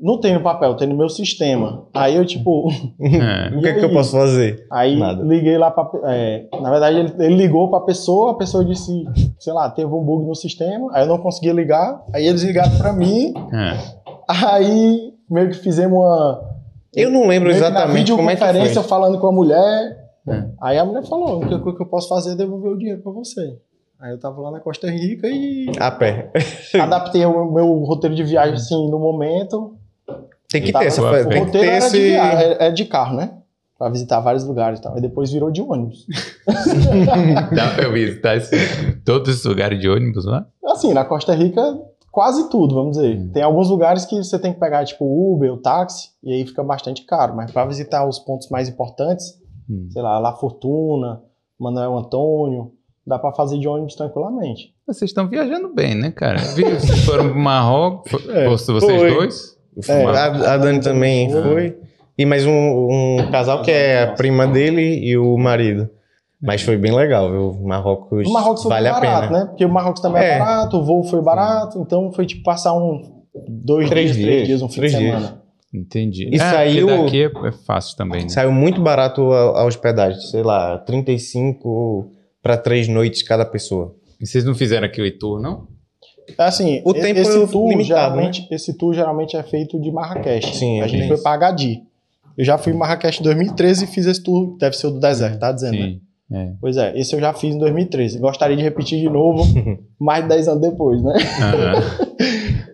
não tem no papel, tem no meu sistema. Aí eu, tipo, É. O que, é que eu posso fazer? aí Nada. liguei lá pra. é, na verdade, ele, ele ligou pra pessoa, a pessoa disse, sei lá, teve um bug no sistema, aí eu não conseguia ligar. Aí eles ligaram pra mim, É. aí meio que fizemos uma. Eu não lembro exatamente como é que videoconferência foi. falando com a mulher. É. Aí a mulher falou: o que, o que eu posso fazer é devolver o dinheiro pra você. Aí eu tava lá na Costa Rica e A pé. adaptei o meu roteiro de viagem assim no momento. Tem que ter essa. o Tem que ter de, esse. viagem, é- é de carro, né? Pra visitar vários lugares e tal. E depois virou de ônibus. Dá pra eu visitar esse- todos os lugares de ônibus lá? Assim, na Costa Rica, quase tudo, vamos dizer. Hum. Tem alguns lugares que você tem que pegar, tipo, Uber, o táxi, e aí fica bastante caro. Mas pra visitar os pontos mais importantes, Hum. sei lá, La Fortuna, Manuel Antônio, dá pra fazer de ônibus tranquilamente. Vocês estão viajando bem, né, cara? Vocês foram pro Marrocos, É, vocês foi. dois? É, A, a Dani também Foi. foi. E mais um, um casal que é a prima dele e o marido. Mas foi bem legal, viu? Marrocos, O Marrocos foi vale a barato, pena. né? Porque o Marrocos também é, É. barato, o voo foi barato, então foi tipo passar um dois Três dias, três dias, dias, um fim três de dias. semana. Entendi. E é, saiu- daqui é, é fácil também, né? Saiu muito barato a, a hospedagem, sei lá, 35 para três noites cada pessoa. E vocês não fizeram aquele tour, não? É Assim, O tempo esse tour limitado, geralmente, esse tour geralmente é feito de Marrakech. Sim, a é gente bem foi pra Agadir. Eu já fui em Marrakech em 2013 e fiz esse tour, deve ser o do deserto, tá dizendo, né? Sim. É. Pois é, esse eu já fiz em 2013. Gostaria de repetir de novo, mais de 10 anos depois, né? Aham.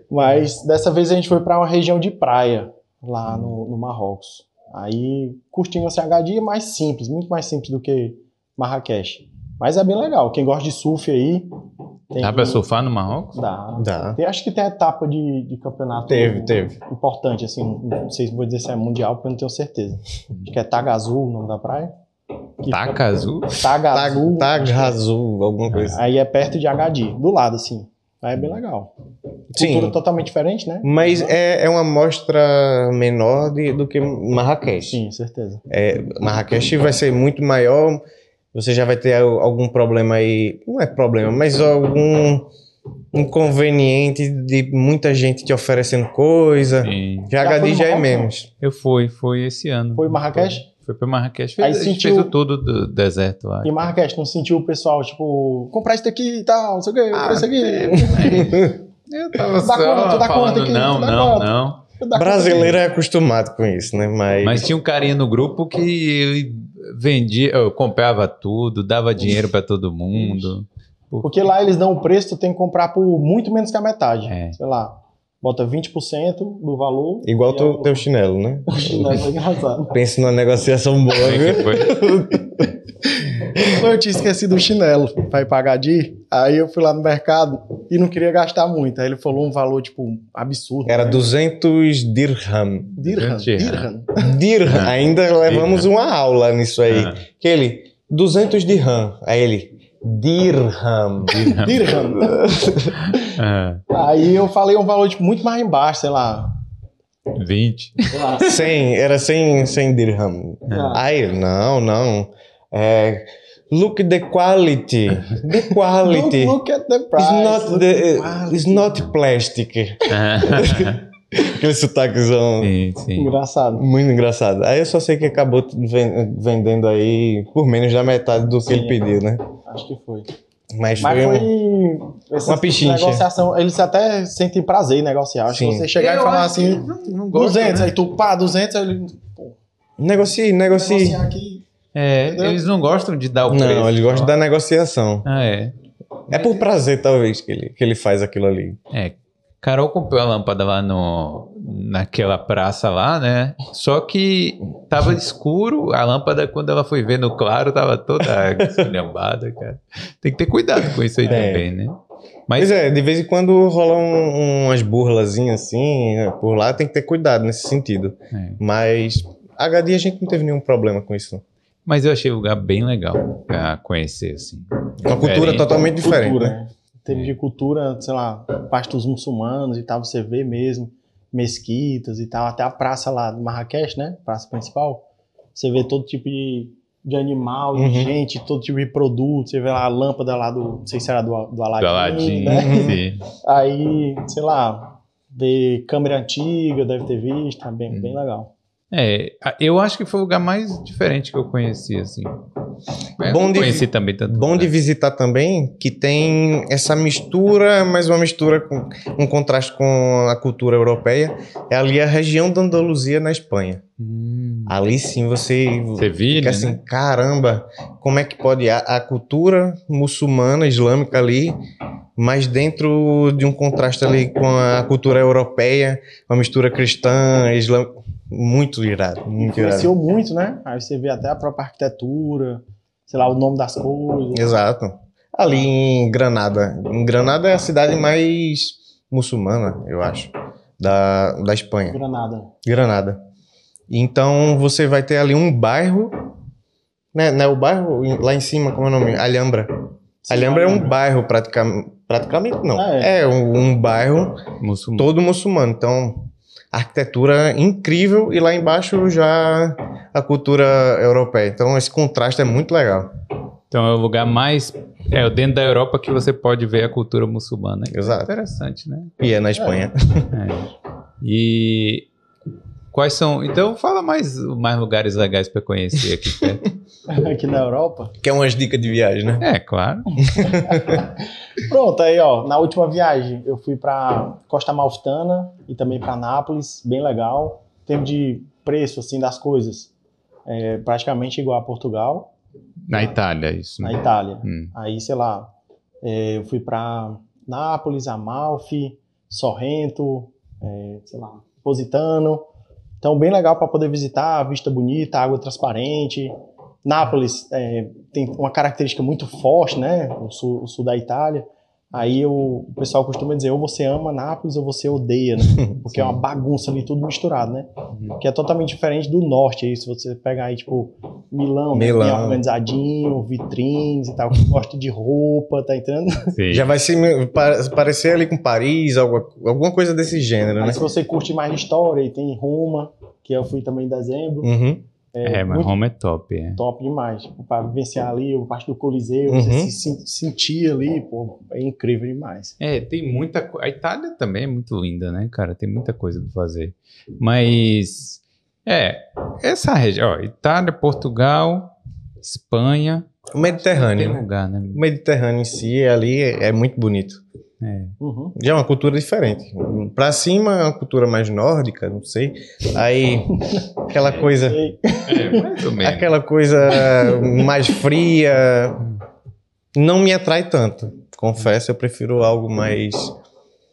Mas dessa vez a gente foi pra uma região de praia, lá no, no Marrocos. Aí, curtindo assim, Agadir é mais simples, muito mais simples do que Marrakech. Mas é bem legal. Quem gosta de surf aí. Tem Dá que- pra surfar no Marrocos? Dá. Dá. Tem- acho que tem a etapa de, de campeonato Teve, teve. importante, assim. Não sei se vou dizer se é mundial, porque eu não tenho certeza. Acho que é Tagazu o nome da praia. Taca azul? fica- Tagazu. Tag, acho que tag é. azul, alguma coisa. Aí é perto de Agadir, do lado, assim. Aí é bem legal. Sim. Cultura totalmente diferente, né? Mas é, é uma amostra menor de- do que Marrakech. Sim, certeza. Marrakech vai ser muito maior. Você já vai ter al- algum problema aí. Não é problema, mas algum inconveniente de muita gente te oferecendo coisa. Sim. Já Já foi já é menos. Eu fui, foi esse ano. Foi em Marrakech? Foi pra Marrakech. Aí Fez, a gente sentiu- fez o tudo do deserto lá. Em Marrakech, não sentiu o pessoal, tipo, comprar isso daqui e tal, não sei o quê, comprar isso aqui. Eu tava dá só conta, tu dá falando conta aqui, não, não, conta. não. Brasileiro é acostumado com isso, né? Mas, Mas tinha um carinha no grupo que vendia, eu comprava tudo, dava dinheiro pra todo mundo. Porque lá eles dão o preço, tu tem que comprar por muito menos que a metade. É. Sei lá, bota 20% do valor. igual teu, é o- teu chinelo, né? o chinelo é engraçado. Pensa numa negociação boa, é viu? foi? Eu tinha esquecido o chinelo pra ir pagar de. Aí eu fui lá no mercado e não queria gastar muito. Aí ele falou um valor, tipo, absurdo. Era né? 200 dirham. Dirham. 200 Dirham. Dirham. Ainda levamos uma aula nisso aí. Ah. Que ele, 200 dirham. Aí ele, dirham. Dirham. Ah, Aí eu falei um valor, tipo, muito mais embaixo, sei lá. 20. Sei lá. 100, era 100, 100 dirham. Ah. Aí ele, não, não. É, look the quality. The quality. Don't look at the price. It's not, look the, the quality. it's not plastic. Aquele sotaquezão sim, sim. Engraçado. muito engraçado. Aí eu só sei que acabou ven- vendendo aí por menos da metade do que Sim, ele pediu, né? Acho que foi. Mas, Mas foi, um- uma pichincha. negociação. Eles até sentem prazer em negociar. Acho que Sim. você chegar e Eu falar acho que assim. Não, não gosto, 200, né? aí tu pá, 200, aí ele. Pô, Negocie, negocie. negociar aqui. É, Entendeu? eles não gostam de dar o preço. Não, ele gosta da negociação. Ah, é. É por prazer, talvez, que ele, que ele faz aquilo ali. É. Carol comprou a lâmpada lá no, naquela praça lá, né? Só que tava escuro, a lâmpada, quando ela foi ver no claro, tava toda esculhambada, cara. Tem que ter cuidado com isso aí É. também, né? Mas Mas é, de vez em quando rolam um- umas burlazinhas assim, né, por lá, tem que ter cuidado nesse sentido. É. Mas HD a gente não teve nenhum problema com isso. Mas eu achei o lugar bem legal pra conhecer, assim. Uma cultura Diferente. totalmente diferente, cultura, né? né? Em termos de cultura, sei lá, parte dos muçulmanos e tal, você vê mesmo mesquitas e tal, até a praça lá de Marrakech, né? Praça principal. Você vê todo tipo de, de animal, de Uhum. gente, todo tipo de produto. Você vê lá a lâmpada lá do. Não sei se era do, do Aladdin. Do Aladdin, né? sim. Aí, sei lá, ver câmera antiga, deve ter visto, é bem, bem legal. É, eu acho que foi o lugar mais diferente que eu conheci, assim. Eu Bom de- conheci também tanto. Bom de lugar. visitar também que tem essa mistura, mas uma mistura com um contraste com a cultura europeia. É ali a região da Andaluzia na Espanha. Hum, Ali sim você Sevilha, fica assim, né? caramba, como é que pode a, a cultura muçulmana, islâmica ali, mas dentro de um contraste ali com a cultura europeia, uma mistura cristã, islâmica, muito irado, muito irado. Influenciou muito, né? Aí você vê até a própria arquitetura, sei lá, o nome das coisas. Exato. Ali em Granada. Em Granada é a cidade mais muçulmana, eu acho, da, da Espanha. Granada. Granada. Então você vai ter ali um bairro, né, né o bairro lá em cima, como é o nome? Alhambra. Sim, Alhambra é um bairro praticamente, praticamente não. Ah, é um, um bairro Muçulmano. todo muçulmano. Então arquitetura incrível e lá embaixo já a cultura europeia. Então esse contraste é muito legal. Então é o lugar mais. É dentro da Europa que você pode ver a cultura muçulmana. Exato. Interessante, né? E é na Espanha. É. E quais são. Então fala mais, mais lugares legais para conhecer aqui perto. Aqui na Europa. Que é umas dicas de viagem, né? É, claro. Pronto, aí ó, na última viagem eu fui pra Costa Malfitana e também pra Nápoles, bem legal. Em termos de preço, assim, das coisas, é praticamente igual a Portugal, Na Itália, isso. na Né? Itália. Hum. Aí, sei lá, é, eu fui pra Nápoles, Amalfi, Sorrento, é, sei lá, Positano. Então, bem legal para poder visitar, vista bonita, água transparente. Nápoles é, tem uma característica muito forte, né? O sul, o sul da Itália. Aí eu- o pessoal costuma dizer, ou você ama Nápoles ou você odeia, né? Porque é uma bagunça ali, tudo misturado, né? Uhum. Que é totalmente diferente do norte. Aí, se você pegar aí, tipo, Milão, né? Milão. bem organizadinho, vitrines e tal, que gosta de roupa, tá entendendo? Sim. Já vai se pa- parecer ali com Paris, alguma, alguma coisa desse gênero, Aí, né? se você curte mais história, aí tem Roma, que eu fui também em dezembro. Uhum. É, mas muito Roma é top. É. top demais. Tipo, pra vivenciar ali a parte do Coliseu, Uhum. você se sen- sentir ali, pô, é incrível demais. É, tem muita coisa. A Itália também é muito linda, né, cara? Tem muita coisa pra fazer. Mas, é, essa região, ó, Itália, Portugal, Espanha. O Tem Mediterrâneo, né? lugar, né? O Mediterrâneo em si ali é, é muito bonito. É. Uhum. Já é uma cultura diferente. Pra cima é uma cultura mais nórdica, não sei. Aí aquela coisa, É, aquela coisa mais fria não me atrai tanto. Confesso, eu prefiro algo mais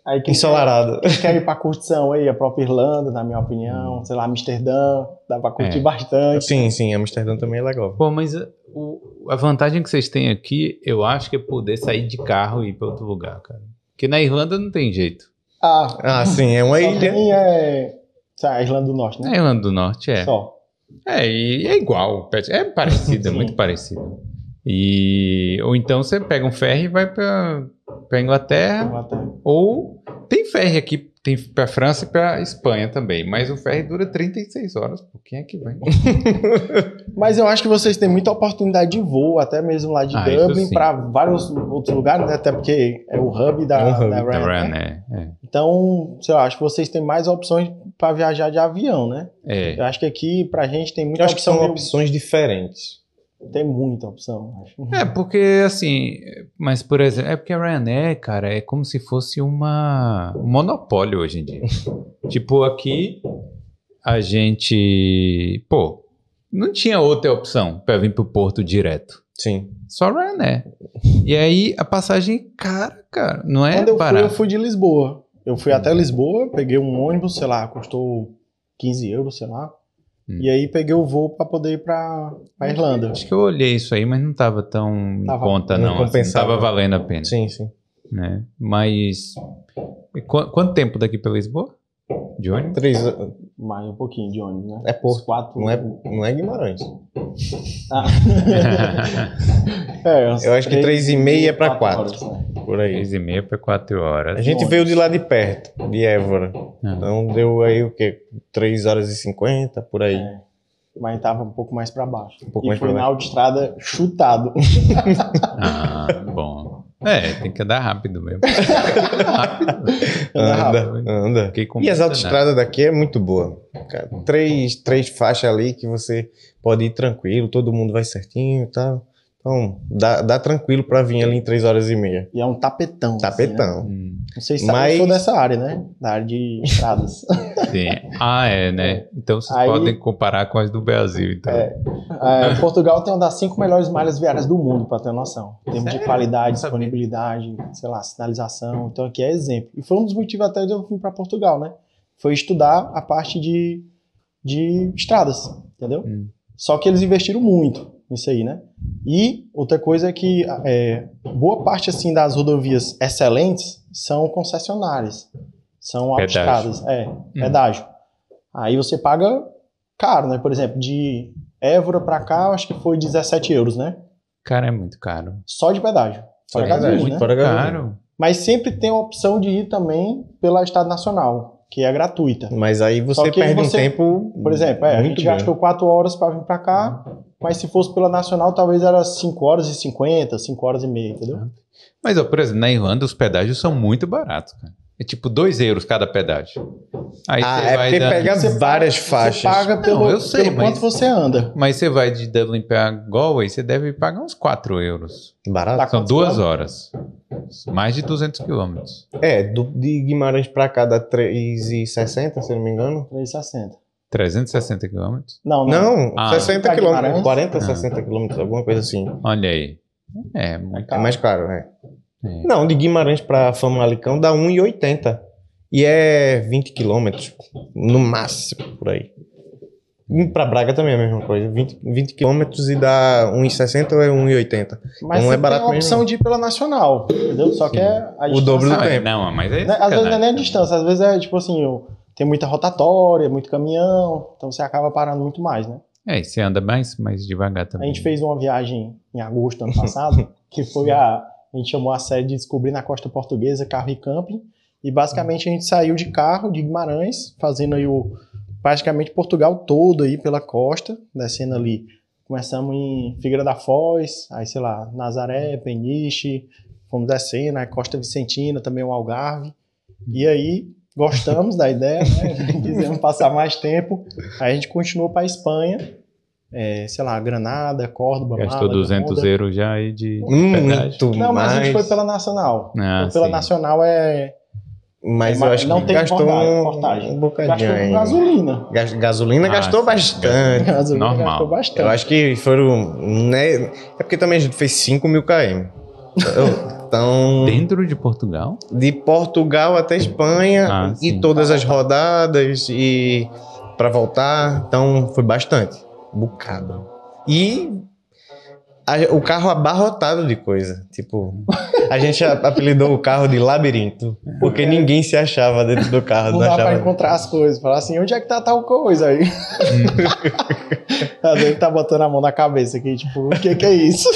Aí quem ensolarado. quer, quem quer ir pra curtição aí, a própria Irlanda, na minha opinião, sei lá, Amsterdã, dá pra curtir É. bastante. Sim, sim, Amsterdã também é legal. Pô, mas uh, o- a vantagem que vocês têm aqui, eu acho que é poder sair de carro e ir pra outro lugar, cara. Porque na Irlanda não tem jeito. Ah, Ah, sim, é uma só ilha. tem, é, a Irlanda do Norte, Na né? Irlanda do Norte é. Só. É, e é igual. É parecido, é muito parecido. E, ou então você pega um ferry e vai pra, pra Inglaterra, Inglaterra. ou tem ferry aqui, tem pra França e pra Espanha também, mas o ferry dura 36 horas, pô, quem é que vai? Mas eu acho que vocês têm muita oportunidade de voo, até mesmo lá de Ah, Dublin, para vários outros lugares, né? até porque é o hub da, É um hub da da Ryanair. Ryanair, é. Então, sei lá, acho que vocês têm mais opções para viajar de avião, né? É. Eu acho que aqui, pra gente, tem muita Eu acho que são meio- opções diferentes. Tem muita opção. acho. É, porque assim, mas por exemplo, é porque a Ryanair, cara, é como se fosse uma, um monopólio hoje em dia. tipo, aqui a gente, pô, não tinha outra opção pra vir pro porto direto. Sim. Só Ryanair. E aí a passagem cara, cara, não é Quando eu fui, eu barato. fui de Lisboa. Eu fui até Lisboa, peguei um ônibus, sei lá, custou 15 euros, sei lá. Hum. E aí peguei o voo pra poder ir pra, pra Irlanda. Acho que eu olhei isso aí, mas não tava tão em Tava- conta, não não. Assim, compensava. tava valendo a pena. Sim, sim. Né? Mas. qu- quanto tempo daqui pra Lisboa? De ônibus? Três, Mais um pouquinho de ônibus, né? É pouco. Uns Quatro, não, é, não é Guimarães. Ah. É, Eu acho que três e meia é pra quatro quatro. horas, né? Por aí. 6 e meia para 4 horas. A gente ônibus. veio de lá de perto, de Évora. Ah. Então deu aí o quê? 3 horas e 50, por aí. É. Mas tava um pouco mais pra baixo. Um pouco e mais foi na baixo. autoestrada chutado. Ah. É, tem que andar rápido mesmo. rápido. Anda Anda, rápido. anda. Com E as autoestradas daqui é muito boa. Cara, três, três faixas ali que você pode ir tranquilo, todo mundo vai certinho e tal. Então, dá, dá tranquilo pra vir ali em 3 horas e meia. E é um tapetão. assim, né? Tapetão. Hum, Não sei se Mas- sou dessa área, né? Da área de estradas. sim. Ah, é, né? Então vocês Aí- podem comparar com as do Brasil, então. É. É, Portugal tem uma das cinco melhores malhas viárias do mundo, para ter noção. Em termos de qualidade, disponibilidade, sei lá, sinalização. Então aqui é exemplo. E foi um dos motivos até de eu vir para Portugal, né? Foi estudar a parte de, de estradas, entendeu? Hum. Só que eles investiram muito nisso aí, né? E outra coisa é que é, boa parte assim das rodovias excelentes são concessionárias, são autoestradas, é, pedágio. Aí você paga caro, né? Por exemplo, de Évora pra cá, eu acho que foi 17 euros, né? Cara, é muito caro. Só de pedágio. Só Fora de gasolina, pedágio, né? fora gasolina. Caro. Mas sempre tem a opção de ir também pela Estrada Nacional, que é gratuita. Mas aí você perde você- um tempo. Por exemplo, é, a gente grande. gastou 4 horas para vir para cá, mas se fosse pela Nacional, talvez era 5 horas e 50, 5 horas e meia, entendeu? Mas, ó, por exemplo, na Irlanda os pedágios são muito baratos, cara. É tipo 2 euros cada pedágio. Aí Ah, você é vai porque dando- pega Você várias faixas. Você paga pelo, Não, eu sei, pelo mas- quanto você anda. Mas você vai de Dublin para Galway, você deve pagar uns 4 euros. Barato. Tá São duas quilômetros? horas. Mais de 200 quilômetros. É, do, de Guimarães pra cá dá 3,60, se eu não me engano. 360. 360 quilômetros. Não, não. Não, Ah. 60 Pra quilômetros. Guimarães? 40, Ah. 60 quilômetros, alguma coisa assim. Olha aí. É, muito É mais caro, é. É. Não, de Guimarães pra Famalicão dá 1,80. E é 20 quilômetros, no máximo, por aí. Pra Braga também é a mesma coisa. 20, 20 quilômetros e dá 1,60 ou é 1,80? Mas Não você é barato tem a opção não. de ir pela Nacional, entendeu? Só que é a O dobro do Não, é, tempo. não, mas é Né, Às vezes não é nem a distância, às vezes é tipo assim, tem muita rotatória, muito caminhão, então você acaba parando muito mais, né? É, e você anda mais, mais devagar A também. gente fez uma viagem em agosto do ano passado, que foi a. A gente chamou a série de Descobrir na Costa Portuguesa, Carro e Camping. E basicamente a gente saiu de carro de Guimarães, fazendo aí o. praticamente Portugal todo aí pela costa, descendo ali. Começamos em Figueira da Foz, aí sei lá, Nazaré, Peniche, fomos descendo, aí Costa Vicentina, também o Algarve. E aí gostamos da ideia, né? Quisemos passar mais tempo. Aí a gente continuou para Espanha, é, sei lá, Granada, Córdoba, Gastou Málaga, 200 Honda. euros já aí de Hum, pedágio. Muito Não, mas mais. a gente foi pela Nacional. Ah, pela sim. Nacional é. Mas É, eu acho não que tem gastou portagem, um, portagem. um bocadinho Gastou gasolina. Gas- Gasolina Ah, gastou sim. bastante. Gasolina Normal. gastou bastante. Eu acho que foram. Né? É porque também a gente fez 5 mil km. Então, Dentro de Portugal? de Portugal até Espanha Ah, e sim. todas as rodadas e para voltar, então foi bastante, bocado. E a- o carro abarrotado de coisa, tipo, a gente apelidou o carro de labirinto, porque ninguém se achava dentro do carro, Não não dá pra achava. encontrar as coisas. Falar assim, onde é que tá tal coisa aí? Às vezes tá botando a mão na cabeça aqui, tipo, o que que é isso?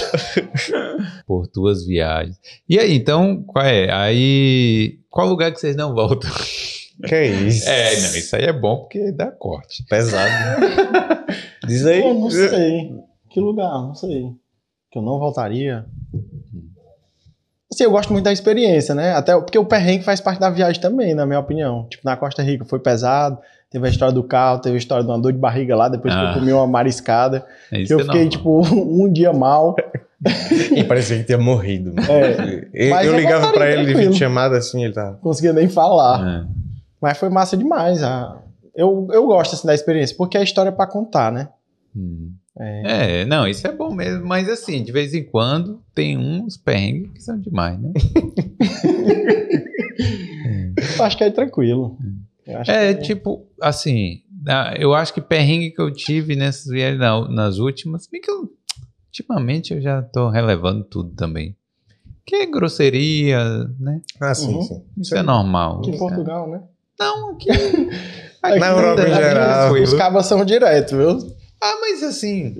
Por duas viagens. E aí, então, qual é? Aí, qual lugar que vocês não voltam? Que é isso? É, não, isso aí é bom porque dá corte. Pesado. Diz aí. Eu não sei. Que lugar? Não sei. Que eu não voltaria. Assim, eu gosto muito da experiência, né? Até porque o perrengue faz parte da viagem também, na minha opinião. Tipo, na Costa Rica foi pesado. Teve a história do carro, teve a história de uma dor de barriga lá, depois que Ah. eu comi uma mariscada. É isso que eu é fiquei, normal. tipo, um dia mal. E parecia que tinha morrido. É, Eu, Mas eu ligava pra ele de chamada assim, ele tava. não conseguia nem falar. É. Mas foi massa demais. ah. Eu, eu gosto assim, da experiência, porque a história é pra contar, né? Hum. É, não, isso é bom mesmo, mas assim, de vez em quando tem uns perrengues que são demais, né? Eu acho que é tranquilo. Eu acho É, que- tipo, assim, eu acho que perrengue que eu tive nessas viagens na- nas últimas, bem que eu, ultimamente eu já tô relevando tudo também. Que é grosseria, né? Ah, sim, Uhum. sim. Isso é normal. Aqui em né? Portugal, né? Não, aqui. Aqui Na Europa em geral. Os cabas são direto, viu? Ah, mas assim.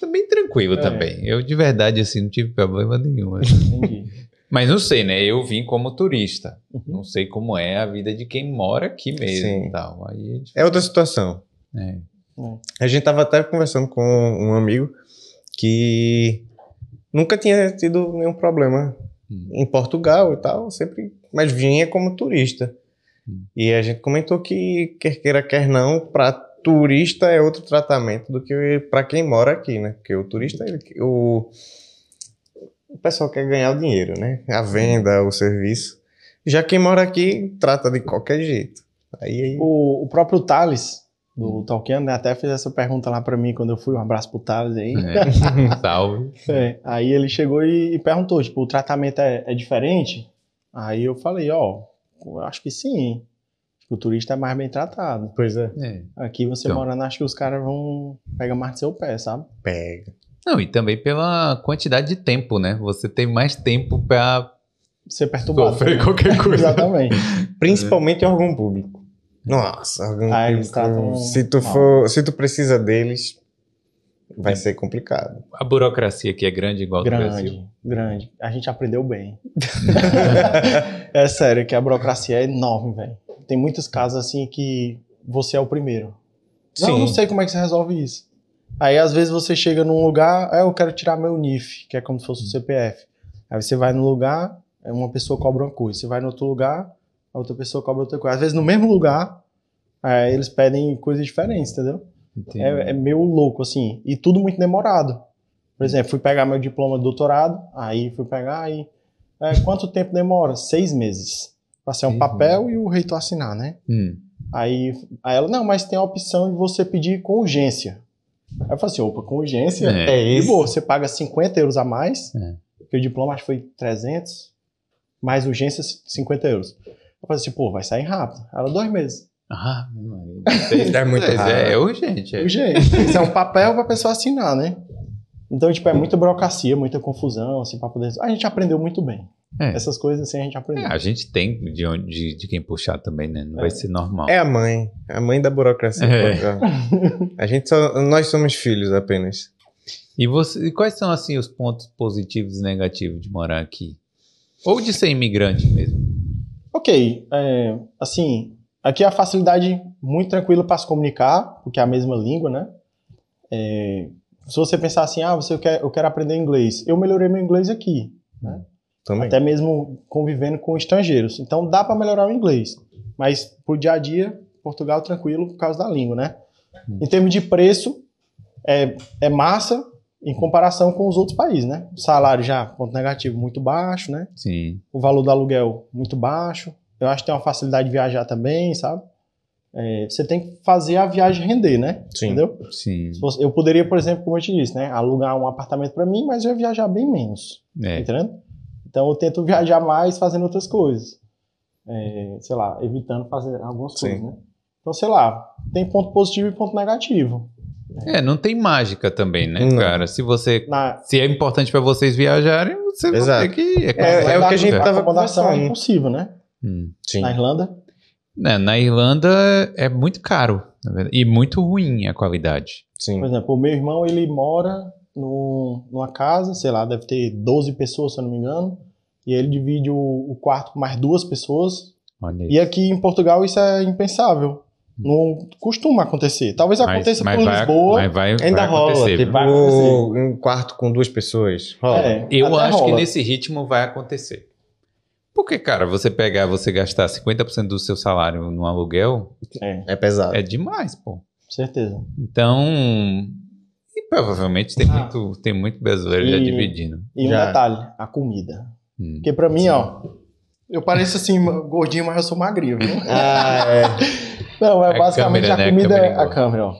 Também tranquilo É. também. Eu de verdade, assim, não tive problema nenhum. assim. Entendi. Mas não sei, né? Eu vim como turista. Uhum. Não sei como é a vida de quem mora aqui mesmo Sim. tal. Aí, É outra situação. é. A gente tava até conversando com um amigo que nunca tinha tido nenhum problema Hum. em Portugal e tal, sempre, mas vinha como turista. Hum. E a gente comentou que quer queira quer não, para turista é outro tratamento do que para quem mora aqui, né? Porque o turista, ele- o, o pessoal quer ganhar o dinheiro, né? A venda, o serviço. Já quem mora aqui trata de qualquer jeito. Aí, aí O, o próprio Thales, do Tolkien, né, até fez essa pergunta lá pra mim quando eu fui. Um abraço pro Thales aí. É. Salve. É, aí ele chegou e, e perguntou, tipo, o tratamento é, é diferente? Aí eu falei, ó, acho que sim. Acho que o turista é mais bem tratado. Pois é. É. Aqui você Então. morando, acho que os caras vão pegar mais do seu pé, sabe? Pega. Não, e também pela quantidade de tempo, né? Você tem mais tempo pra Ser perturbado. sofrer qualquer coisa. Exatamente. Principalmente órgão público. Nossa, órgão eles público. tratam Se tu, for, se tu precisa deles, vai ser complicado. A burocracia aqui é grande igual do Brasil. Grande, grande. A gente aprendeu bem. é sério, que a burocracia é enorme, velho. Tem muitos casos assim que você é o primeiro. Não, Sim. não sei como é que você resolve isso. Aí às vezes você chega num lugar, ah, eu quero tirar meu NIF, que é como se fosse o CPF. Aí você vai no lugar, é uma pessoa cobra uma coisa. Você vai no outro lugar, a outra pessoa cobra outra coisa. Às vezes no mesmo lugar, é, eles pedem coisas diferentes, entendeu? É, é meio louco, assim. E tudo muito demorado. Por exemplo, fui pegar meu diploma de doutorado, aí fui pegar aí. é, quanto tempo demora? Seis meses. Passei um Seis papel e o reitor assinar, né? Hum. Aí, aí ela, não, mas tem a opção de você pedir com urgência. Aí eu falei assim, opa, com urgência? É. E boa, você paga 50 euros a mais, É. porque o diploma acho que foi 300, mais urgência 50 euros. Eu falei assim, pô, vai sair rápido. Ela, dois meses. Ah, meu marido. É muito é, raro. é urgente. É. Urgente. Isso é um papel pra pessoa assinar, né? Então, tipo, é muita burocracia, muita confusão, assim, pra poder... A gente aprendeu muito bem. É. Essas coisas, assim, a gente É, aprendeu. a gente tem de, onde, de, de quem puxar também, né? Não vai É. ser normal. É a mãe. A mãe da burocracia. É. A gente só, nós somos filhos apenas. E, você, e quais são, assim, os pontos positivos e negativos de morar aqui? Ou de ser imigrante mesmo? Ok, é, assim, aqui a facilidade muito tranquila para se comunicar, porque é a mesma língua, né? É, se você pensar assim, ah, você quer, eu quero aprender inglês, eu melhorei meu inglês aqui, Também. até mesmo convivendo com estrangeiros. Então dá para melhorar o inglês, mas pro dia a dia, Portugal tranquilo por causa da língua, né? Em termos de preço, é, é massa em comparação com os outros países, né? O salário já, ponto negativo, muito baixo, né? Sim. o valor do aluguel muito baixo. Eu acho que tem uma facilidade de viajar também, sabe? É, você tem que fazer a viagem render, né? Sim. Entendeu? Sim. Eu poderia, por exemplo, como eu te disse, né? Alugar um apartamento para mim, mas eu ia viajar bem menos. É. Entendendo? Então eu tento viajar mais fazendo outras coisas. É, sei lá, evitando fazer algumas Sim. coisas, né? Então, sei lá, tem ponto positivo e ponto negativo. É, não tem mágica também, né, Não. cara? Se você. Na, Se é importante pra vocês viajarem, você vai Exato. ter que. É- é o que a gente a tava é conversando. impossível, né? Hum. Sim. Na Irlanda, É, na Irlanda é muito caro, na verdade, e muito ruim a qualidade. Sim. Por exemplo, o meu irmão, ele mora num- numa casa, sei lá, deve ter 12 pessoas, se eu não me engano, e ele divide o, o quarto com mais duas pessoas. Olha. E aqui em Portugal isso é impensável. Não costuma acontecer. Talvez aconteça por vai, Lisboa. mas vai, Ainda vai rola, acontecer. tipo, Vai acontecer. um quarto com duas pessoas. Rola. É, Eu acho que rola. nesse ritmo vai acontecer. Porque, cara, você pegar, você gastar 50% do seu salário no aluguel É, É pesado. é demais, pô. com certeza. Então. E provavelmente tem, Ah. muito, tem muito brasileiro já E- dividindo. E um Já. detalhe, a comida. Hum. Porque pra mim, ó, eu pareço assim, gordinho, mas eu sou magrinho. viu? Ah, é. Não, é A basicamente câmera, a né? A comida. câmera A engorda. câmera, ó.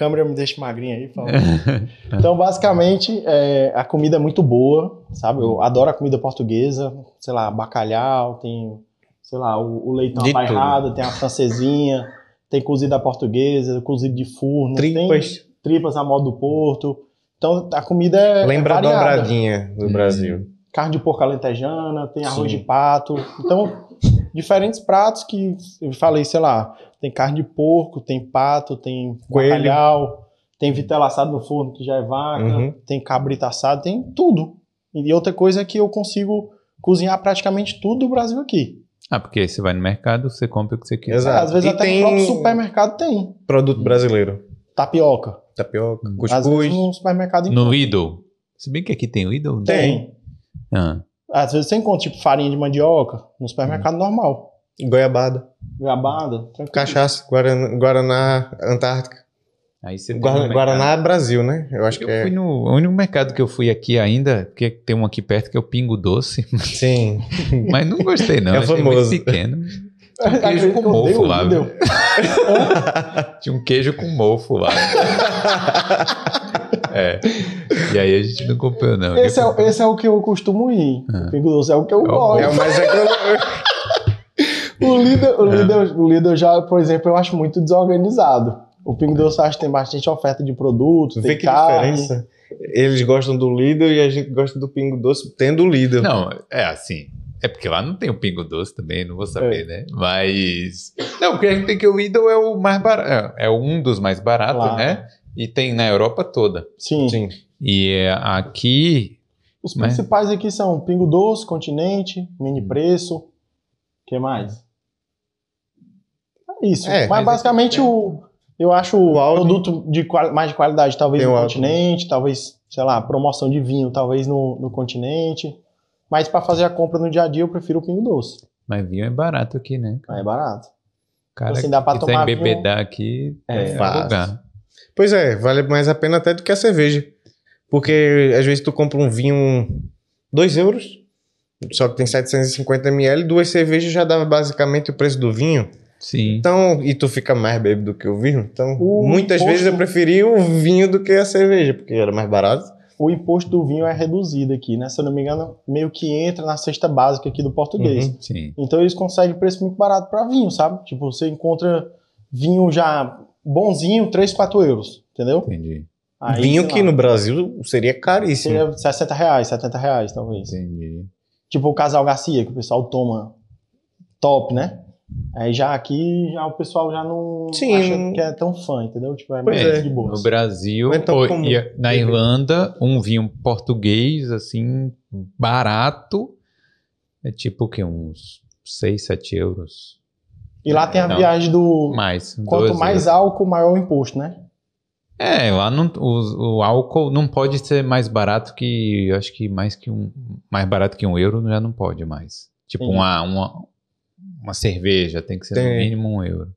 Câmera me deixa magrinha aí. Então, basicamente, é, a comida é muito boa, sabe? Eu adoro a comida portuguesa, sei lá, bacalhau, tem, sei lá, o, o leitão De abairrado, tem a francesinha, tem cozida portuguesa, cozido de forno, Tripas. tem tripas à moda do Porto. Então, a comida é Lembra é a variada. dobradinha do Hum. Brasil. Carne de porco alentejana, tem arroz Sim. de pato. Então, diferentes pratos que eu falei, sei lá, tem carne de porco, tem pato, tem Coelho. bacalhau, tem vitela assada no forno que já é vaca, Uhum. tem cabrito assado, tem tudo. E outra coisa é que eu consigo cozinhar praticamente tudo do Brasil aqui. Ah, porque aí você vai no mercado, você compra o que você quer. Exato. Às vezes E até tem- no próprio supermercado tem. Produto brasileiro. Tapioca. Tapioca, Hum. Às vezes cuscuz. no supermercado No Lidl. Se bem que aqui tem Lidl, né? tem. Ah, Às vezes você encontra tipo farinha de mandioca no supermercado normal. Goiabada. Goiabada, tranquilo. Cachaça. Guaraná, Guaraná Antártica. Aí você Guaraná, Guaraná Brasil, né? Eu acho Eu que é. fui no o único mercado que eu fui aqui ainda, porque tem um aqui perto que é o Pingo Doce, Sim. mas não gostei não, É achei famoso. muito pequeno. Tinha um queijo com que mofo lá. deu. Tinha um queijo com mofo lá. é. E aí a gente não comprou não. Esse é, esse é o que eu costumo ir. Ah. O Pingo Doce é o que eu É gosto. É o mais econômico. O líder, o, É. líder, o líder já, por exemplo, eu acho muito desorganizado. O Pingo Doce eu acho que tem bastante oferta de produtos, Vê tem que carne. diferença. Eles gostam do Lidl e a gente gosta do Pingo Doce tendo o Lidl. Não, é assim. É porque lá não tem o Pingo Doce também, não vou saber, né? Mas. Não, porque a gente tem que o Lidl é o mais barato. É um dos mais baratos, Claro. né? E tem na Europa toda. Sim. Sim. E é, aqui. Os Mas- principais aqui são Pingo Doce, Continente, Mini Preço. O que mais? É isso. É, Mas mas basicamente aqui- o, eu acho o produto de mais de qualidade, talvez Tem no. Continente, talvez, sei lá, promoção de vinho, talvez no, no Continente. Mas para fazer a compra no dia a dia, eu prefiro o Pingo Doce. Mas vinho é barato aqui, né? É barato. Cara, Assim, dá pra tomar embebedar aqui, É, é, fácil. lugar. Pois é, vale mais a pena até do que a cerveja. Porque às vezes tu compra um vinho 2 euros, só que tem 750 ml, duas cervejas já dava basicamente o preço do vinho. Sim. Então, e tu fica mais bêbado do que o vinho. Então, O muitas imposto- vezes eu preferi o vinho do que a cerveja, porque era mais barato. O imposto do vinho é reduzido aqui, né? Se eu não me engano, meio que entra na cesta básica aqui do português. Uhum. Sim. Então eles conseguem preço muito barato para vinho, sabe? Tipo, você encontra vinho já bonzinho, 3, 4 euros, entendeu? Entendi. Aí, vinho que no Brasil seria caríssimo. seria 60 reais, 70 reais, talvez. Entendi. Tipo o Casal Garcia, que o pessoal toma top, né? Aí já aqui, já o pessoal já não Sim. acha que é tão fã, entendeu? Tipo, é mais é. de boa. No Brasil, Não é ou- e na Irlanda, um vinho português, assim, barato, é tipo o quê? Uns 6, 7 euros. E lá tem a Não. viagem do... Mais. Quanto 12 mais euros. álcool, maior o imposto, né? É, lá não, o, o álcool não pode ser mais barato que. eu Acho que mais que um. Mais barato que um euro já não pode mais. Tipo, uma, uma, uma cerveja tem que ser no Tem. mínimo um euro.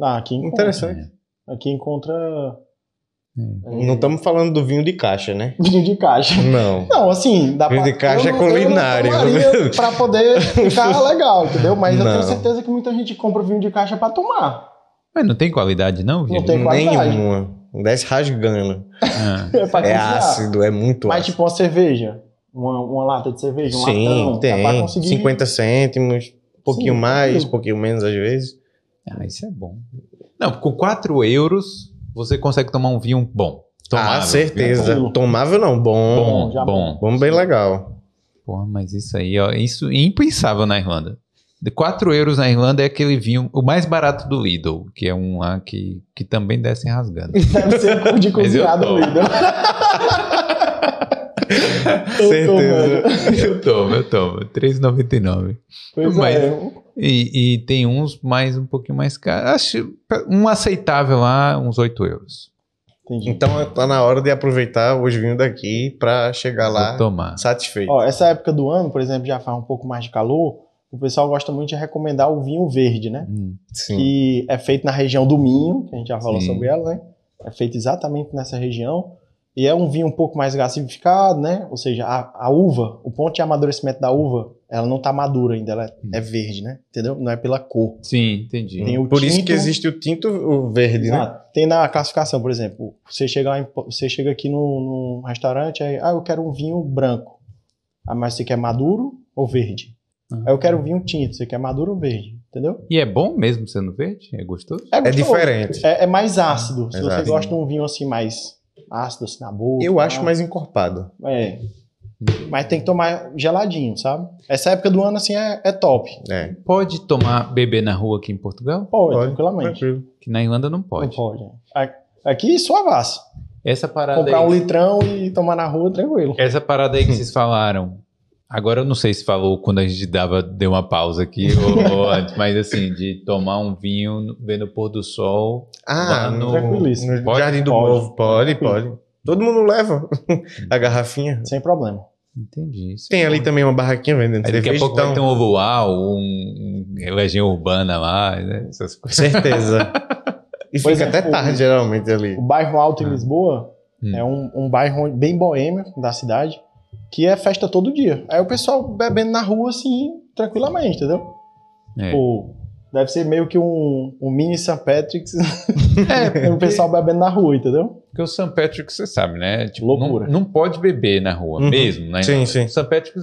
Ah, aqui encontra. Interessante. Aqui encontra... É. Não estamos falando do vinho de caixa, né? Vinho de caixa. Não. Não, assim, dá Vinho pra... de caixa eu é não- não culinário. pra poder ficar legal, entendeu? Mas eu tenho Não. certeza que muita gente compra vinho de caixa pra tomar. Mas não tem qualidade, não, Vini? Não tem qualidade. Nenhuma. Desce rasgando. Ah, É, É ácido, é muito Mas ácido. tipo uma cerveja, uma, uma lata de cerveja, um Sim, latão, tem. conseguir... 50 cêntimos, pouquinho Sim, mais, um pouquinho menos às vezes. ah, isso é bom. Não, com 4 euros você consegue tomar um vinho bom. Tomável, ah, certeza. tranquilo. Tomável não, bom. Bom, já bom. Bom, bem legal. Porra, mas isso aí, ó, isso é impensável na Irlanda. De 4 euros na Irlanda é aquele vinho, o mais barato do Lidl, que é um lá que, que também desce rasgando. Deve ser de Mas eu cozinhado tomo. Certeza. eu tomo, eu tomo. 3,99. Pois Mas- é. E, e tem uns mais um pouquinho mais caros. Acho um aceitável lá, uns 8 euros. Entendi. Então tá na hora de aproveitar os vinhos daqui pra chegar lá satisfeito. Ó, essa época do ano, por exemplo, já faz um pouco mais de calor, o pessoal gosta muito de recomendar o vinho verde, né? Hum, Sim. que é feito na região do Minho, que a gente já falou Sim. sobre ela, né? É feito exatamente nessa região. E é um vinho um pouco mais gasificado, né? Ou seja, a, a uva, o ponto de amadurecimento da uva, ela não tá madura ainda, ela Hum. é verde, né? Entendeu? Não é pela cor. Sim, entendi. Tem o Por isso tinto- que existe o tinto o verde, né? Tem na classificação, por exemplo, você chega, em- você chega aqui num, num restaurante, aí, ah, eu quero um vinho branco. Ah, mas você quer maduro ou verde? Ah. Aí eu quero um vinho tinto, você quer maduro ou verde? Entendeu? E é bom mesmo sendo verde? É gostoso? É gostoso. diferente. É, é mais ácido. Se Exato. você gosta de um vinho assim mais ácido assim na boca. Eu tal. acho mais encorpado. É. Mas tem que tomar geladinho, sabe? Essa época do ano assim é, é top. É. Pode tomar beber na rua aqui em Portugal? Pode, Pode, tranquilamente. tranquilo. Que na Irlanda não Não pode. pode. A- Aqui suavaço. Essa parada Comprar aí. um litrão e tomar na rua tranquilo. Essa parada aí que vocês falaram. Agora eu não sei se falou quando a gente dava, deu uma pausa aqui ou, ou antes, mas assim, de tomar um vinho vendo o pôr do sol. Ah, Lá no- no, Pode? Jardim do Pode. Povo. Pode, pode. Todo mundo leva a garrafinha. Sem problema. Entendi. Tem é ali também uma barraquinha vendendo Aí daqui a cerveja, pouco então, vai ter um ovo uau, um, um legião urbana lá, né? Essas coisas. certeza. E fica até exemplo, tarde, geralmente, ali. O bairro Alto em Ah. Lisboa Hum. é um, um bairro bem boêmio da cidade, que é festa todo dia. Aí o pessoal bebendo na rua, assim, tranquilamente, entendeu? É. Tipo, deve ser meio que um, um mini St. Patrick's, É, o pessoal bebendo na rua, entendeu? Porque o St. Patrick, você sabe, né? Tipo, Loucura. Não, não pode beber na rua, Uhum. mesmo, né? Sim, sim. O St. Patrick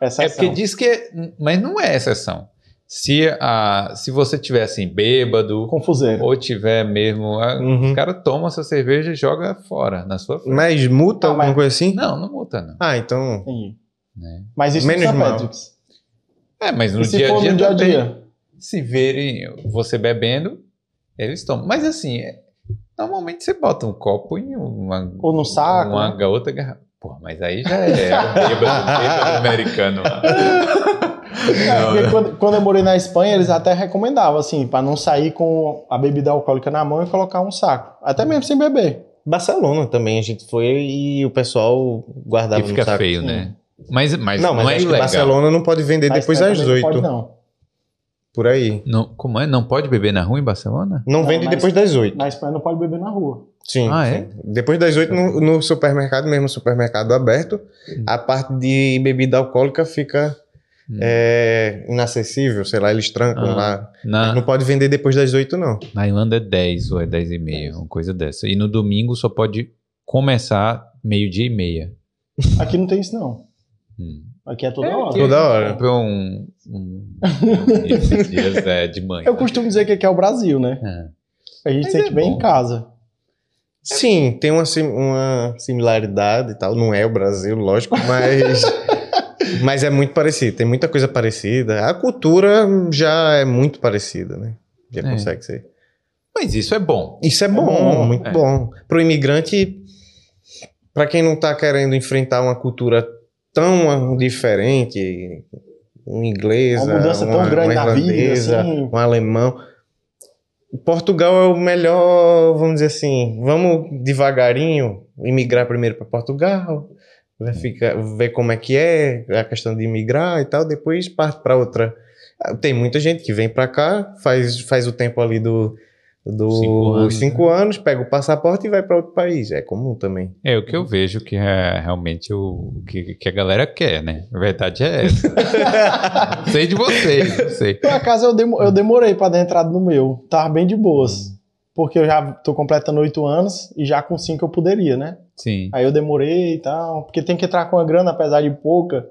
Essa é porque diz que. é- Mas não é exceção. Se, a, se você tiver assim, bêbado, Confuseiro. ou tiver mesmo. a- Uhum. O cara toma essa cerveja e joga fora na sua frente. Mas multa, Ah, alguma mas- coisa assim? Não, não multa, não. Ah, então... Né? Mas isso Menos mal. É, mas no E dia a dia no dia a também, dia? se verem você bebendo, eles tomam. Mas assim, é- normalmente você bota um copo em uma, Ou no saco, uma né? outra garrafa. Porra, mas aí já é o bêbado, bêbado americano. É, Não, quando, quando eu morei na Espanha, eles até recomendavam, assim, pra não sair com a bebida alcoólica na mão e colocar um saco. Até mesmo sem beber. Barcelona também a gente foi e o pessoal guardava Que fica no saco. feio, né? Mas, mas Não, não, mas é acho que ilegal. Barcelona não pode vender Na depois das também 8. Não pode, não. Por aí. Não, como é? Não pode beber na rua em Barcelona? Não, Não, vende mas- depois das 8. Na Espanha não pode beber na rua. Sim. Ah, sim. é? Depois das 8 no, no supermercado, mesmo supermercado aberto, Hum. a parte de bebida alcoólica fica Hum. é, inacessível, sei lá, eles trancam Ah. lá. Na, Não pode vender depois das 8, não. na Irlanda é 10 ou é 10 e meia, uma coisa dessa. E no domingo só pode começar meio-dia e meia. Aqui não tem isso, não. Hum. Aqui é toda É, hora. que Toda hora. Comprou um, um esses dias é, de manhã. Eu costumo dizer que aqui é o Brasil, né? É. A gente Mas sente é bem bom. em casa. Sim, tem uma, uma similaridade e tal. Não é o Brasil, lógico, mas. mas é muito parecido. Tem muita coisa parecida. A cultura já é muito parecida, né? Já É. consegue ser. Mas isso é bom. Isso é bom, bom, muito é. bom. Para o imigrante, para quem não está querendo enfrentar uma cultura tão diferente, um inglês, Uma mudança tão grande na vida, assim. um alemão. Portugal é o melhor, vamos dizer assim, vamos devagarinho imigrar primeiro para Portugal, vai ficar, ver como é que é a questão de imigrar e tal, depois parte para outra. Tem muita gente que vem para cá, faz, faz o tempo ali do dos Cinco anos, cinco anos, pega o passaporte e vai para outro país. É comum também. É o que eu vejo que é realmente o que, que a galera quer, né? A verdade é essa. Sei de vocês, não sei. Por acaso eu, demo- eu demorei pra dar entrada no meu. Tava bem de boas. Porque eu já tô completando oito anos e já com cinco eu poderia, né? Sim. Aí eu demorei e tal. Porque tem que entrar com a grana, apesar de pouca.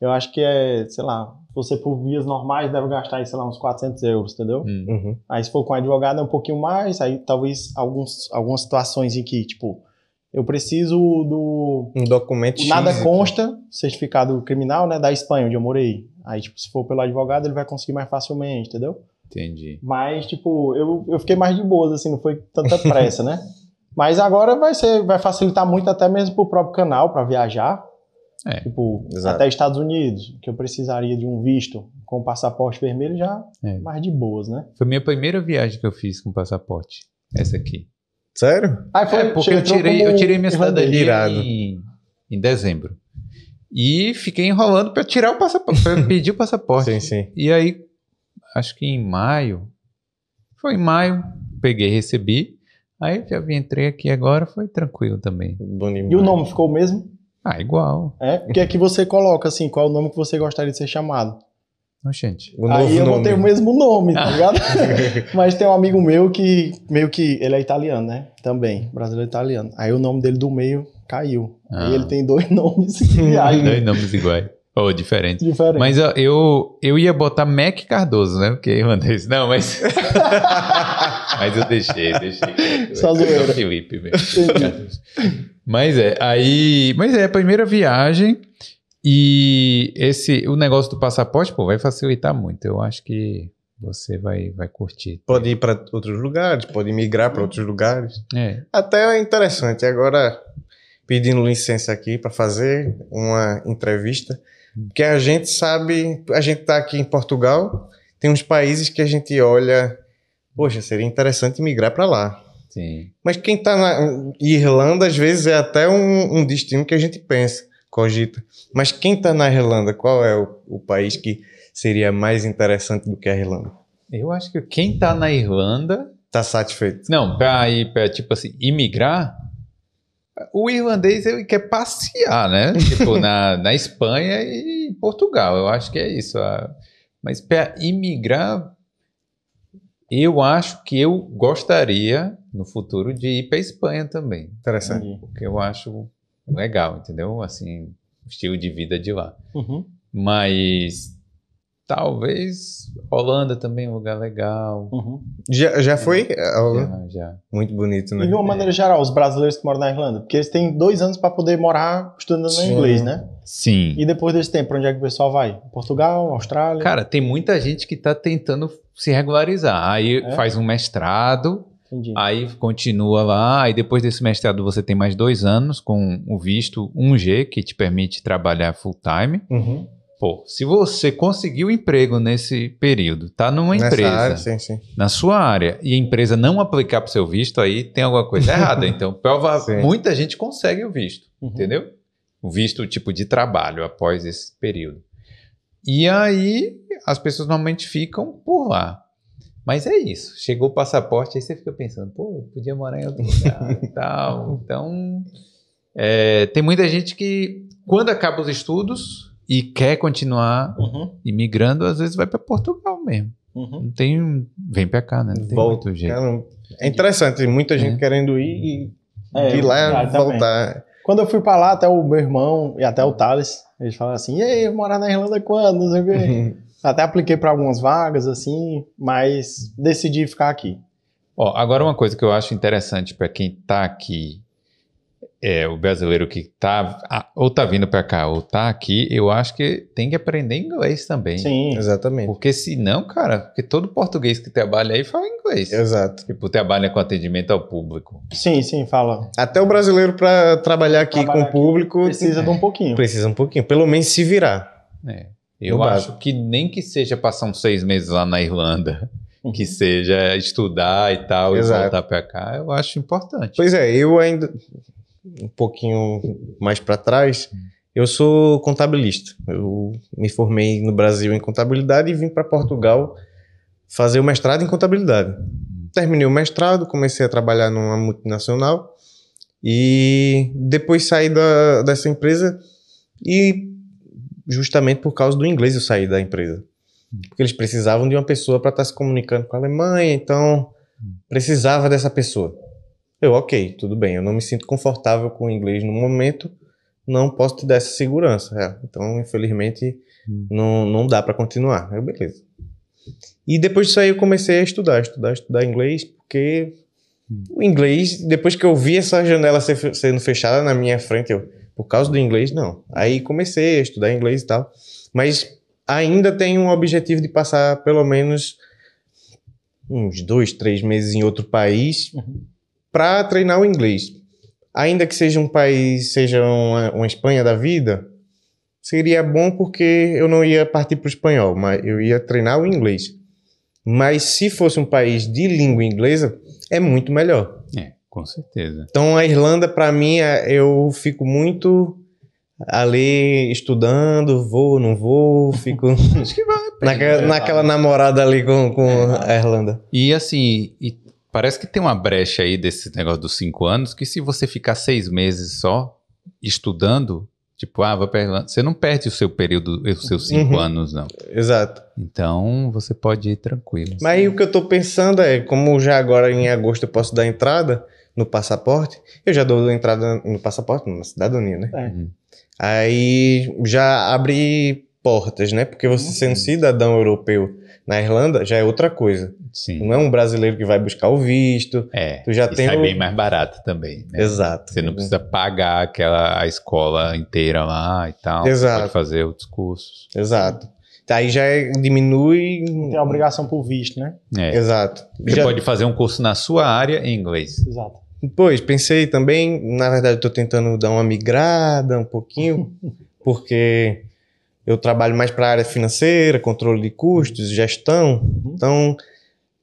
Eu acho que é, sei lá, você por vias normais deve gastar, sei lá, uns 400 euros, entendeu? Hum. Uhum. Aí se for com advogado é um pouquinho mais, aí talvez alguns, algumas situações em que, tipo, eu preciso do... Um documento nada X. consta, certificado criminal, né, da Espanha, onde eu morei. Aí, tipo, se for pelo advogado, ele vai conseguir mais facilmente, entendeu? Entendi. Mas, tipo, eu, eu fiquei mais de boas, assim, não foi tanta pressa, né? Mas agora vai ser, vai facilitar muito até mesmo pro próprio canal para viajar. É. Tipo, Exato. até Estados Unidos, que eu precisaria de um visto com passaporte vermelho já É. mais de boas, né? Foi a minha primeira viagem que eu fiz com passaporte. Essa aqui. Sério? Aí É, porque eu tirei, eu tirei minha cidadania em, em dezembro. E fiquei enrolando pra tirar o passaporte, pra pedir o passaporte. Sim, sim. E aí, acho que em maio, foi em maio, peguei, recebi. Aí já vim, entrei aqui agora, foi tranquilo também. E o nome ficou o mesmo? Ah, igual. É? Porque aqui você coloca, assim, qual é o nome que você gostaria de ser chamado. Não, gente. O Aí eu vou nome. ter o mesmo nome, tá ligado? Mas tem um amigo meu que, meio que, ele é italiano, né? Também, brasileiro italiano. Aí o nome dele do meio caiu. Ah. Aí ele tem dois nomes que viajam Dois nomes iguais. Ou diferentes. diferentes. Mas ó, eu, eu ia botar Mac Cardoso, né? Porque irlandês. Não, mas. mas eu deixei, deixei. Só Eu zoeira. Felipe mesmo. Mas é, aí. Mas é a primeira viagem. E esse, o negócio do passaporte, pô, vai facilitar muito. Eu acho que você vai, vai curtir. Pode ir para outros lugares, pode migrar para outros lugares. É. Até é interessante. Agora, pedindo licença aqui para fazer uma entrevista, porque a gente sabe, a gente está aqui em Portugal, tem uns países que a gente olha, poxa, seria interessante migrar para lá. Sim. Mas quem está na Irlanda, às vezes, é até um, um destino que a gente pensa. cogita. Mas quem está na Irlanda, qual é o, o país que seria mais interessante do que a Irlanda? Eu acho que quem tá na Irlanda. Tá satisfeito? Não, pra ir, pra, tipo assim, imigrar. O irlandês ele quer passear, né? tipo, na, na Espanha e Portugal. Eu acho que é isso. ah. Mas para imigrar, eu acho que eu gostaria, no futuro, de ir para Espanha também. Interessante. Entendi. Porque eu acho legal, entendeu? Assim, o estilo de vida de lá. Uhum. Mas talvez Holanda também é um lugar legal. Uhum. Já, já foi? Ah, Já, já. Muito bonito, E né? de uma maneira geral, os brasileiros que moram na Irlanda, porque eles têm dois anos para poder morar estudando Sim. inglês, né? Sim. E depois desse tempo, pra onde é que o pessoal vai? Portugal, Austrália? Cara, tem muita gente que está tentando se regularizar. Aí É? faz um mestrado, Entendi. aí continua lá, aí depois desse mestrado você tem mais dois anos com o visto 1G, que te permite trabalhar full time. Uhum. Pô, se você conseguiu emprego nesse período, tá numa Nessa empresa, área, sim, sim. na sua área, e a empresa não aplicar para o seu visto, aí tem alguma coisa errada. Então, prova, Sim. muita gente consegue o visto, Uhum. entendeu? O visto tipo de trabalho após esse período. E aí as pessoas normalmente ficam por lá. Mas é isso. Chegou o passaporte, aí você fica pensando, pô, podia morar em outro lugar e tal. Então, é, tem muita gente que, quando acaba os estudos e quer continuar Uhum. imigrando, às vezes vai para Portugal mesmo. Uhum. Não tem. Vem para cá, né? Não tem Volta. muito jeito. É interessante, muita gente É. querendo ir e É, de lá também. voltar. Quando eu fui pra lá, até o meu irmão e até o Thales, eles falaram assim, e aí, morar na Irlanda quando? Não sei o quê. Até apliquei pra algumas vagas, assim, mas decidi ficar aqui. Ó, agora uma coisa que eu acho interessante para quem tá aqui, é o brasileiro que tá ou tá vindo para cá ou tá aqui, eu acho que tem que aprender inglês também. Sim. Exatamente. Porque senão, cara, porque todo português que trabalha aí fala inglês. Exato. Tipo, trabalha com atendimento ao público. Sim, sim, fala. Até o brasileiro para trabalhar aqui Trabalhar com o aqui público Precisa de um pouquinho. precisa um pouquinho, pelo menos se virar. É. Eu No acho básico. que nem que seja passar uns seis meses lá na Irlanda, Uhum. que seja estudar e tal, Exato. e voltar para cá, eu acho importante. Pois é, eu ainda um pouquinho mais para trás, eu sou contabilista. Eu me formei no Brasil em contabilidade e vim para Portugal fazer o mestrado em contabilidade. Terminei o mestrado, comecei a trabalhar numa multinacional e depois saí da, dessa empresa e justamente por causa do inglês eu saí da empresa. Porque eles precisavam de uma pessoa para estar se comunicando com a Alemanha, então precisava dessa pessoa. Eu, ok, tudo bem, eu não me sinto confortável com o inglês no momento, não posso te dar essa segurança. É, então, infelizmente, Hum. não, não dá para continuar. Eu, beleza. E depois disso aí eu comecei a estudar, estudar, estudar inglês, porque Hum. o inglês, depois que eu vi essa janela ser sendo fechada na minha frente, eu, por causa do inglês, não. Aí comecei a estudar inglês e tal, mas ainda tenho um objetivo de passar pelo menos uns dois, três meses em outro país Uhum. Para treinar o inglês. Ainda que seja um país, seja uma, uma Espanha da vida, seria bom porque eu não ia partir para o espanhol, mas eu ia treinar o inglês. Mas se fosse um país de língua inglesa, é muito melhor. É, com certeza. Então a Irlanda, para mim, é- eu fico muito ali estudando, vou, não vou, fico Acho que vale a pena. naquela, naquela namorada ali com, com a Irlanda. E assim, e parece que tem uma brecha aí desse negócio dos cinco anos, que se você ficar seis meses só estudando, tipo, ah, vou você não perde o seu período, os seus cinco Uhum. anos, não. Exato. Então, você pode ir tranquilo. Mas aí o que eu tô pensando é, como já agora em agosto eu posso dar entrada no passaporte, eu já dou entrada no passaporte, na cidadania, né? É. Uhum. Aí já abre portas, né? Porque você sendo cidadão europeu na Irlanda já é outra coisa. Sim. Não é um brasileiro que vai buscar o visto. É, Tu já e tem sai o- bem mais barato também. né? Exato. Você não precisa pagar aquela a escola inteira lá e tal. Você Exato. pode fazer outros cursos. Exato. Aí já é- diminui. Tem a obrigação por visto, né? É. Exato. Você Já- pode fazer um curso na sua área em inglês. Exato. Pois, pensei também, na verdade, tô tentando dar uma migrada um pouquinho, porque eu trabalho mais para a área financeira, controle de custos, gestão. Então,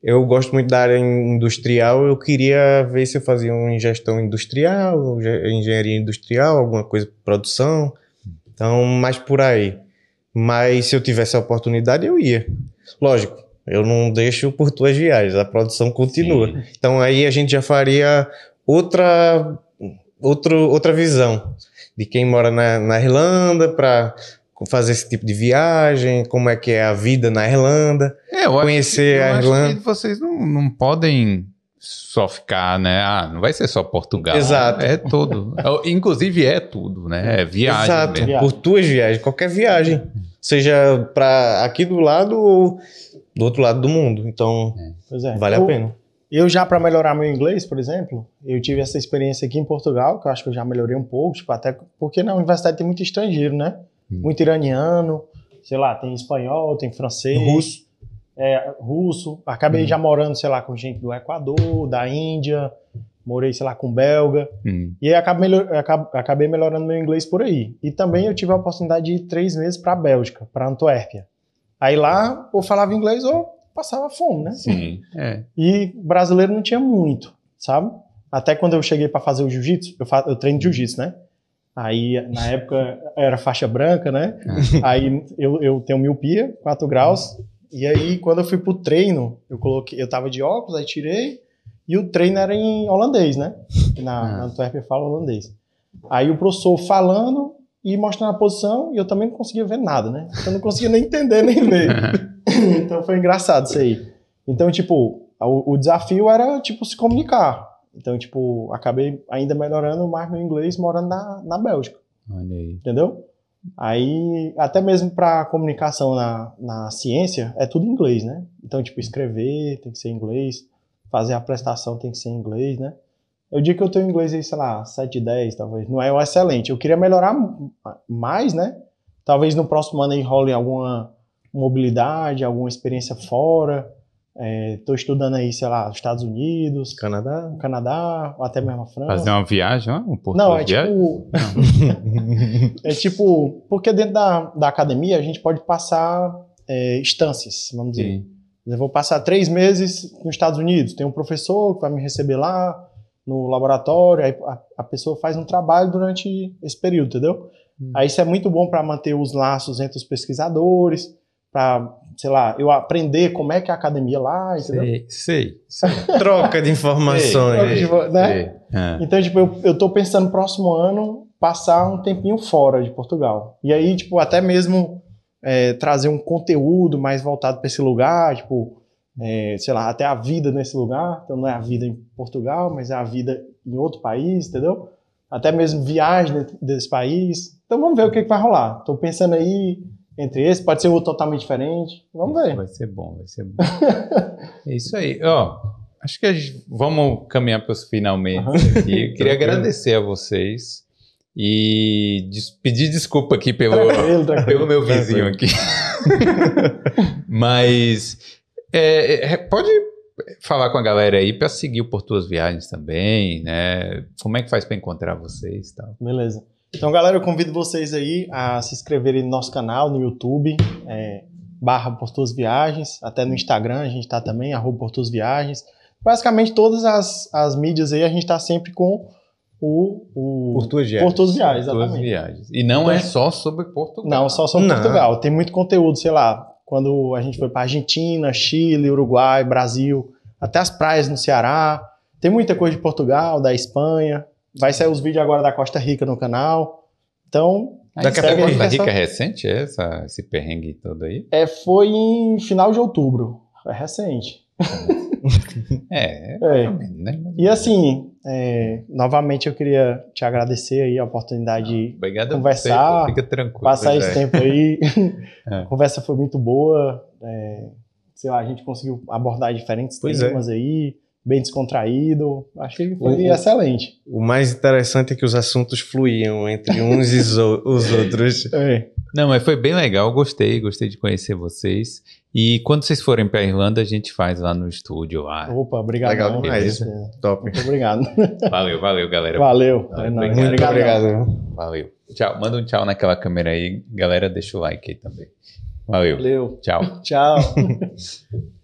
eu gosto muito da área industrial. Eu queria ver se eu fazia uma gestão industrial, ge- engenharia industrial, alguma coisa, produção. Então, mais por aí. Mas se eu tivesse a oportunidade, eu ia. Lógico, eu não deixo por tuas viagens, a produção continua. Sim. Então aí a gente já faria outra, outro, outra visão de quem mora na, na Irlanda para fazer esse tipo de viagem, como é que é a vida na Irlanda. É, eu acho Conhecer que, eu a acho Irlanda. que vocês não, não podem só ficar, né? Ah, não vai ser só Portugal. Exato. É tudo. Inclusive é tudo, né? É viagem Exato, mesmo. Por tuas viagens, qualquer viagem, seja para aqui do lado ou do outro lado do mundo. Então, Pois é. vale a Eu- pena. Eu já, para melhorar meu inglês, por exemplo, eu tive essa experiência aqui em Portugal, que eu acho que eu já melhorei um pouco, tipo, até porque na universidade tem muito estrangeiro, né? Hum. Muito iraniano, sei lá, tem espanhol, tem francês. Russo. É, russo. Acabei Hum. já morando, sei lá, com gente do Equador, da Índia, morei, sei lá, com belga. Hum. E aí acabei, acabei melhorando meu inglês por aí. E também eu tive a oportunidade de ir três meses para a Bélgica, para Antuérpia. Aí lá, ou falava inglês ou passava fome, né? Sim. É. E brasileiro não tinha muito, sabe? Até quando eu cheguei para fazer o jiu-jitsu, eu, fa- eu treino jiu-jitsu, né? Aí, na época, era faixa branca, né? Aí eu, eu tenho miopia, 4 graus. E aí, quando eu fui pro treino, eu coloquei, eu tava de óculos, aí tirei. E o treino era em holandês, né? Na, Ah. na Antuérpia fala holandês. Aí o professor falando e mostrando a posição, e eu também não conseguia ver nada, né? Eu não conseguia nem entender, nem ver. então foi engraçado isso aí. Então, tipo, o, o desafio era, tipo, se comunicar. Então, tipo, acabei ainda melhorando mais meu inglês morando na, na Bélgica, Olha aí. entendeu? Aí, até mesmo para comunicação na, na ciência, é tudo em inglês, né? Então, tipo, escrever tem que ser inglês, fazer a prestação tem que ser em inglês, né? Eu digo que eu tenho inglês aí, sei lá, 7, 10, talvez. Não é o excelente. Eu queria melhorar mais, né? Talvez no próximo ano aí role alguma mobilidade, alguma experiência fora. Estou estudando aí, sei lá, os Estados Unidos, Canadá. Canadá, ou até mesmo a França. Fazer uma viagem, um pouco Não, de é viagem. tipo. é tipo. Porque dentro da, da academia a gente pode passar é, instâncias, vamos dizer. Sim. Eu vou passar três meses nos Estados Unidos. Tem um professor que vai me receber lá no laboratório. Aí a, a pessoa faz um trabalho durante esse período, entendeu? Hum. Aí isso é muito bom para manter os laços entre os pesquisadores, para, sei lá, eu aprender como é que é a academia lá, entendeu? Sei, sei. sei. Troca de informações. Sei. Né? Ah. Então, tipo, eu, eu tô pensando próximo ano passar um tempinho fora de Portugal. E aí, tipo, até mesmo é, trazer um conteúdo mais voltado para esse lugar, tipo, é, sei lá, até a vida nesse lugar. Então não é a vida em Portugal, mas é a vida em outro país, entendeu? Até mesmo viagem desse país. Então vamos ver o que, que vai rolar. Tô pensando aí entre esse, pode ser outro totalmente diferente. Vamos ver. Vai ser bom, vai ser bom. é isso aí. Ó, acho que a gente, vamos caminhar para os finalmente aqui. Eu queria agradecer a vocês e des- pedir desculpa aqui pelo, Tranquilo, tranquilo. pelo meu vizinho aqui. Mas é, é, pode falar com a galera aí para seguir Por Tuas Viagens também, né? Como é que faz para encontrar vocês e tal? Beleza. Então, galera, eu convido vocês aí a se inscreverem no nosso canal no YouTube, é, barra Por Tuas Viagens, até no Instagram a gente tá também, arroba Por Tuas Viagens. Basicamente, todas as, as mídias aí a gente tá sempre com o... o Por tuas viagens. Por Tuas Viagens, Tuas exatamente. Viagens. E não Então, é só sobre Portugal. Não, só sobre Não. Portugal. Tem muito conteúdo, sei lá, quando a gente foi pra Argentina, Chile, Uruguai, Brasil, até as praias no Ceará. Tem muita coisa de Portugal, da Espanha. Vai sair os vídeos agora da Costa Rica no canal. Então, Daqui a pouco aí Costa é Rica é recente, é essa, esse perrengue todo aí? É, foi em final de outubro. É recente. É, É. menos, né? E assim, é, novamente eu queria te agradecer aí a oportunidade de Obrigado conversar, a você, passar Pois esse é. tempo aí. É. A conversa foi muito boa. é, sei lá, a gente conseguiu abordar diferentes Pois é. temas aí, bem descontraído. Achei que foi Uhum. excelente. O mais interessante é que os assuntos fluíam entre uns e os outros. É, Não, mas foi bem legal, gostei, gostei de conhecer vocês. E quando vocês forem para Irlanda, a gente faz lá no estúdio lá. opa, obrigado. Legal demais. É, Top. Muito obrigado. Valeu, valeu, galera. Valeu. Valeu, É nóis. obrigado. Muito obrigado. Valeu. Tchau. Manda um tchau naquela câmera aí. Galera, deixa o like aí também. Valeu. Valeu. Tchau. Tchau.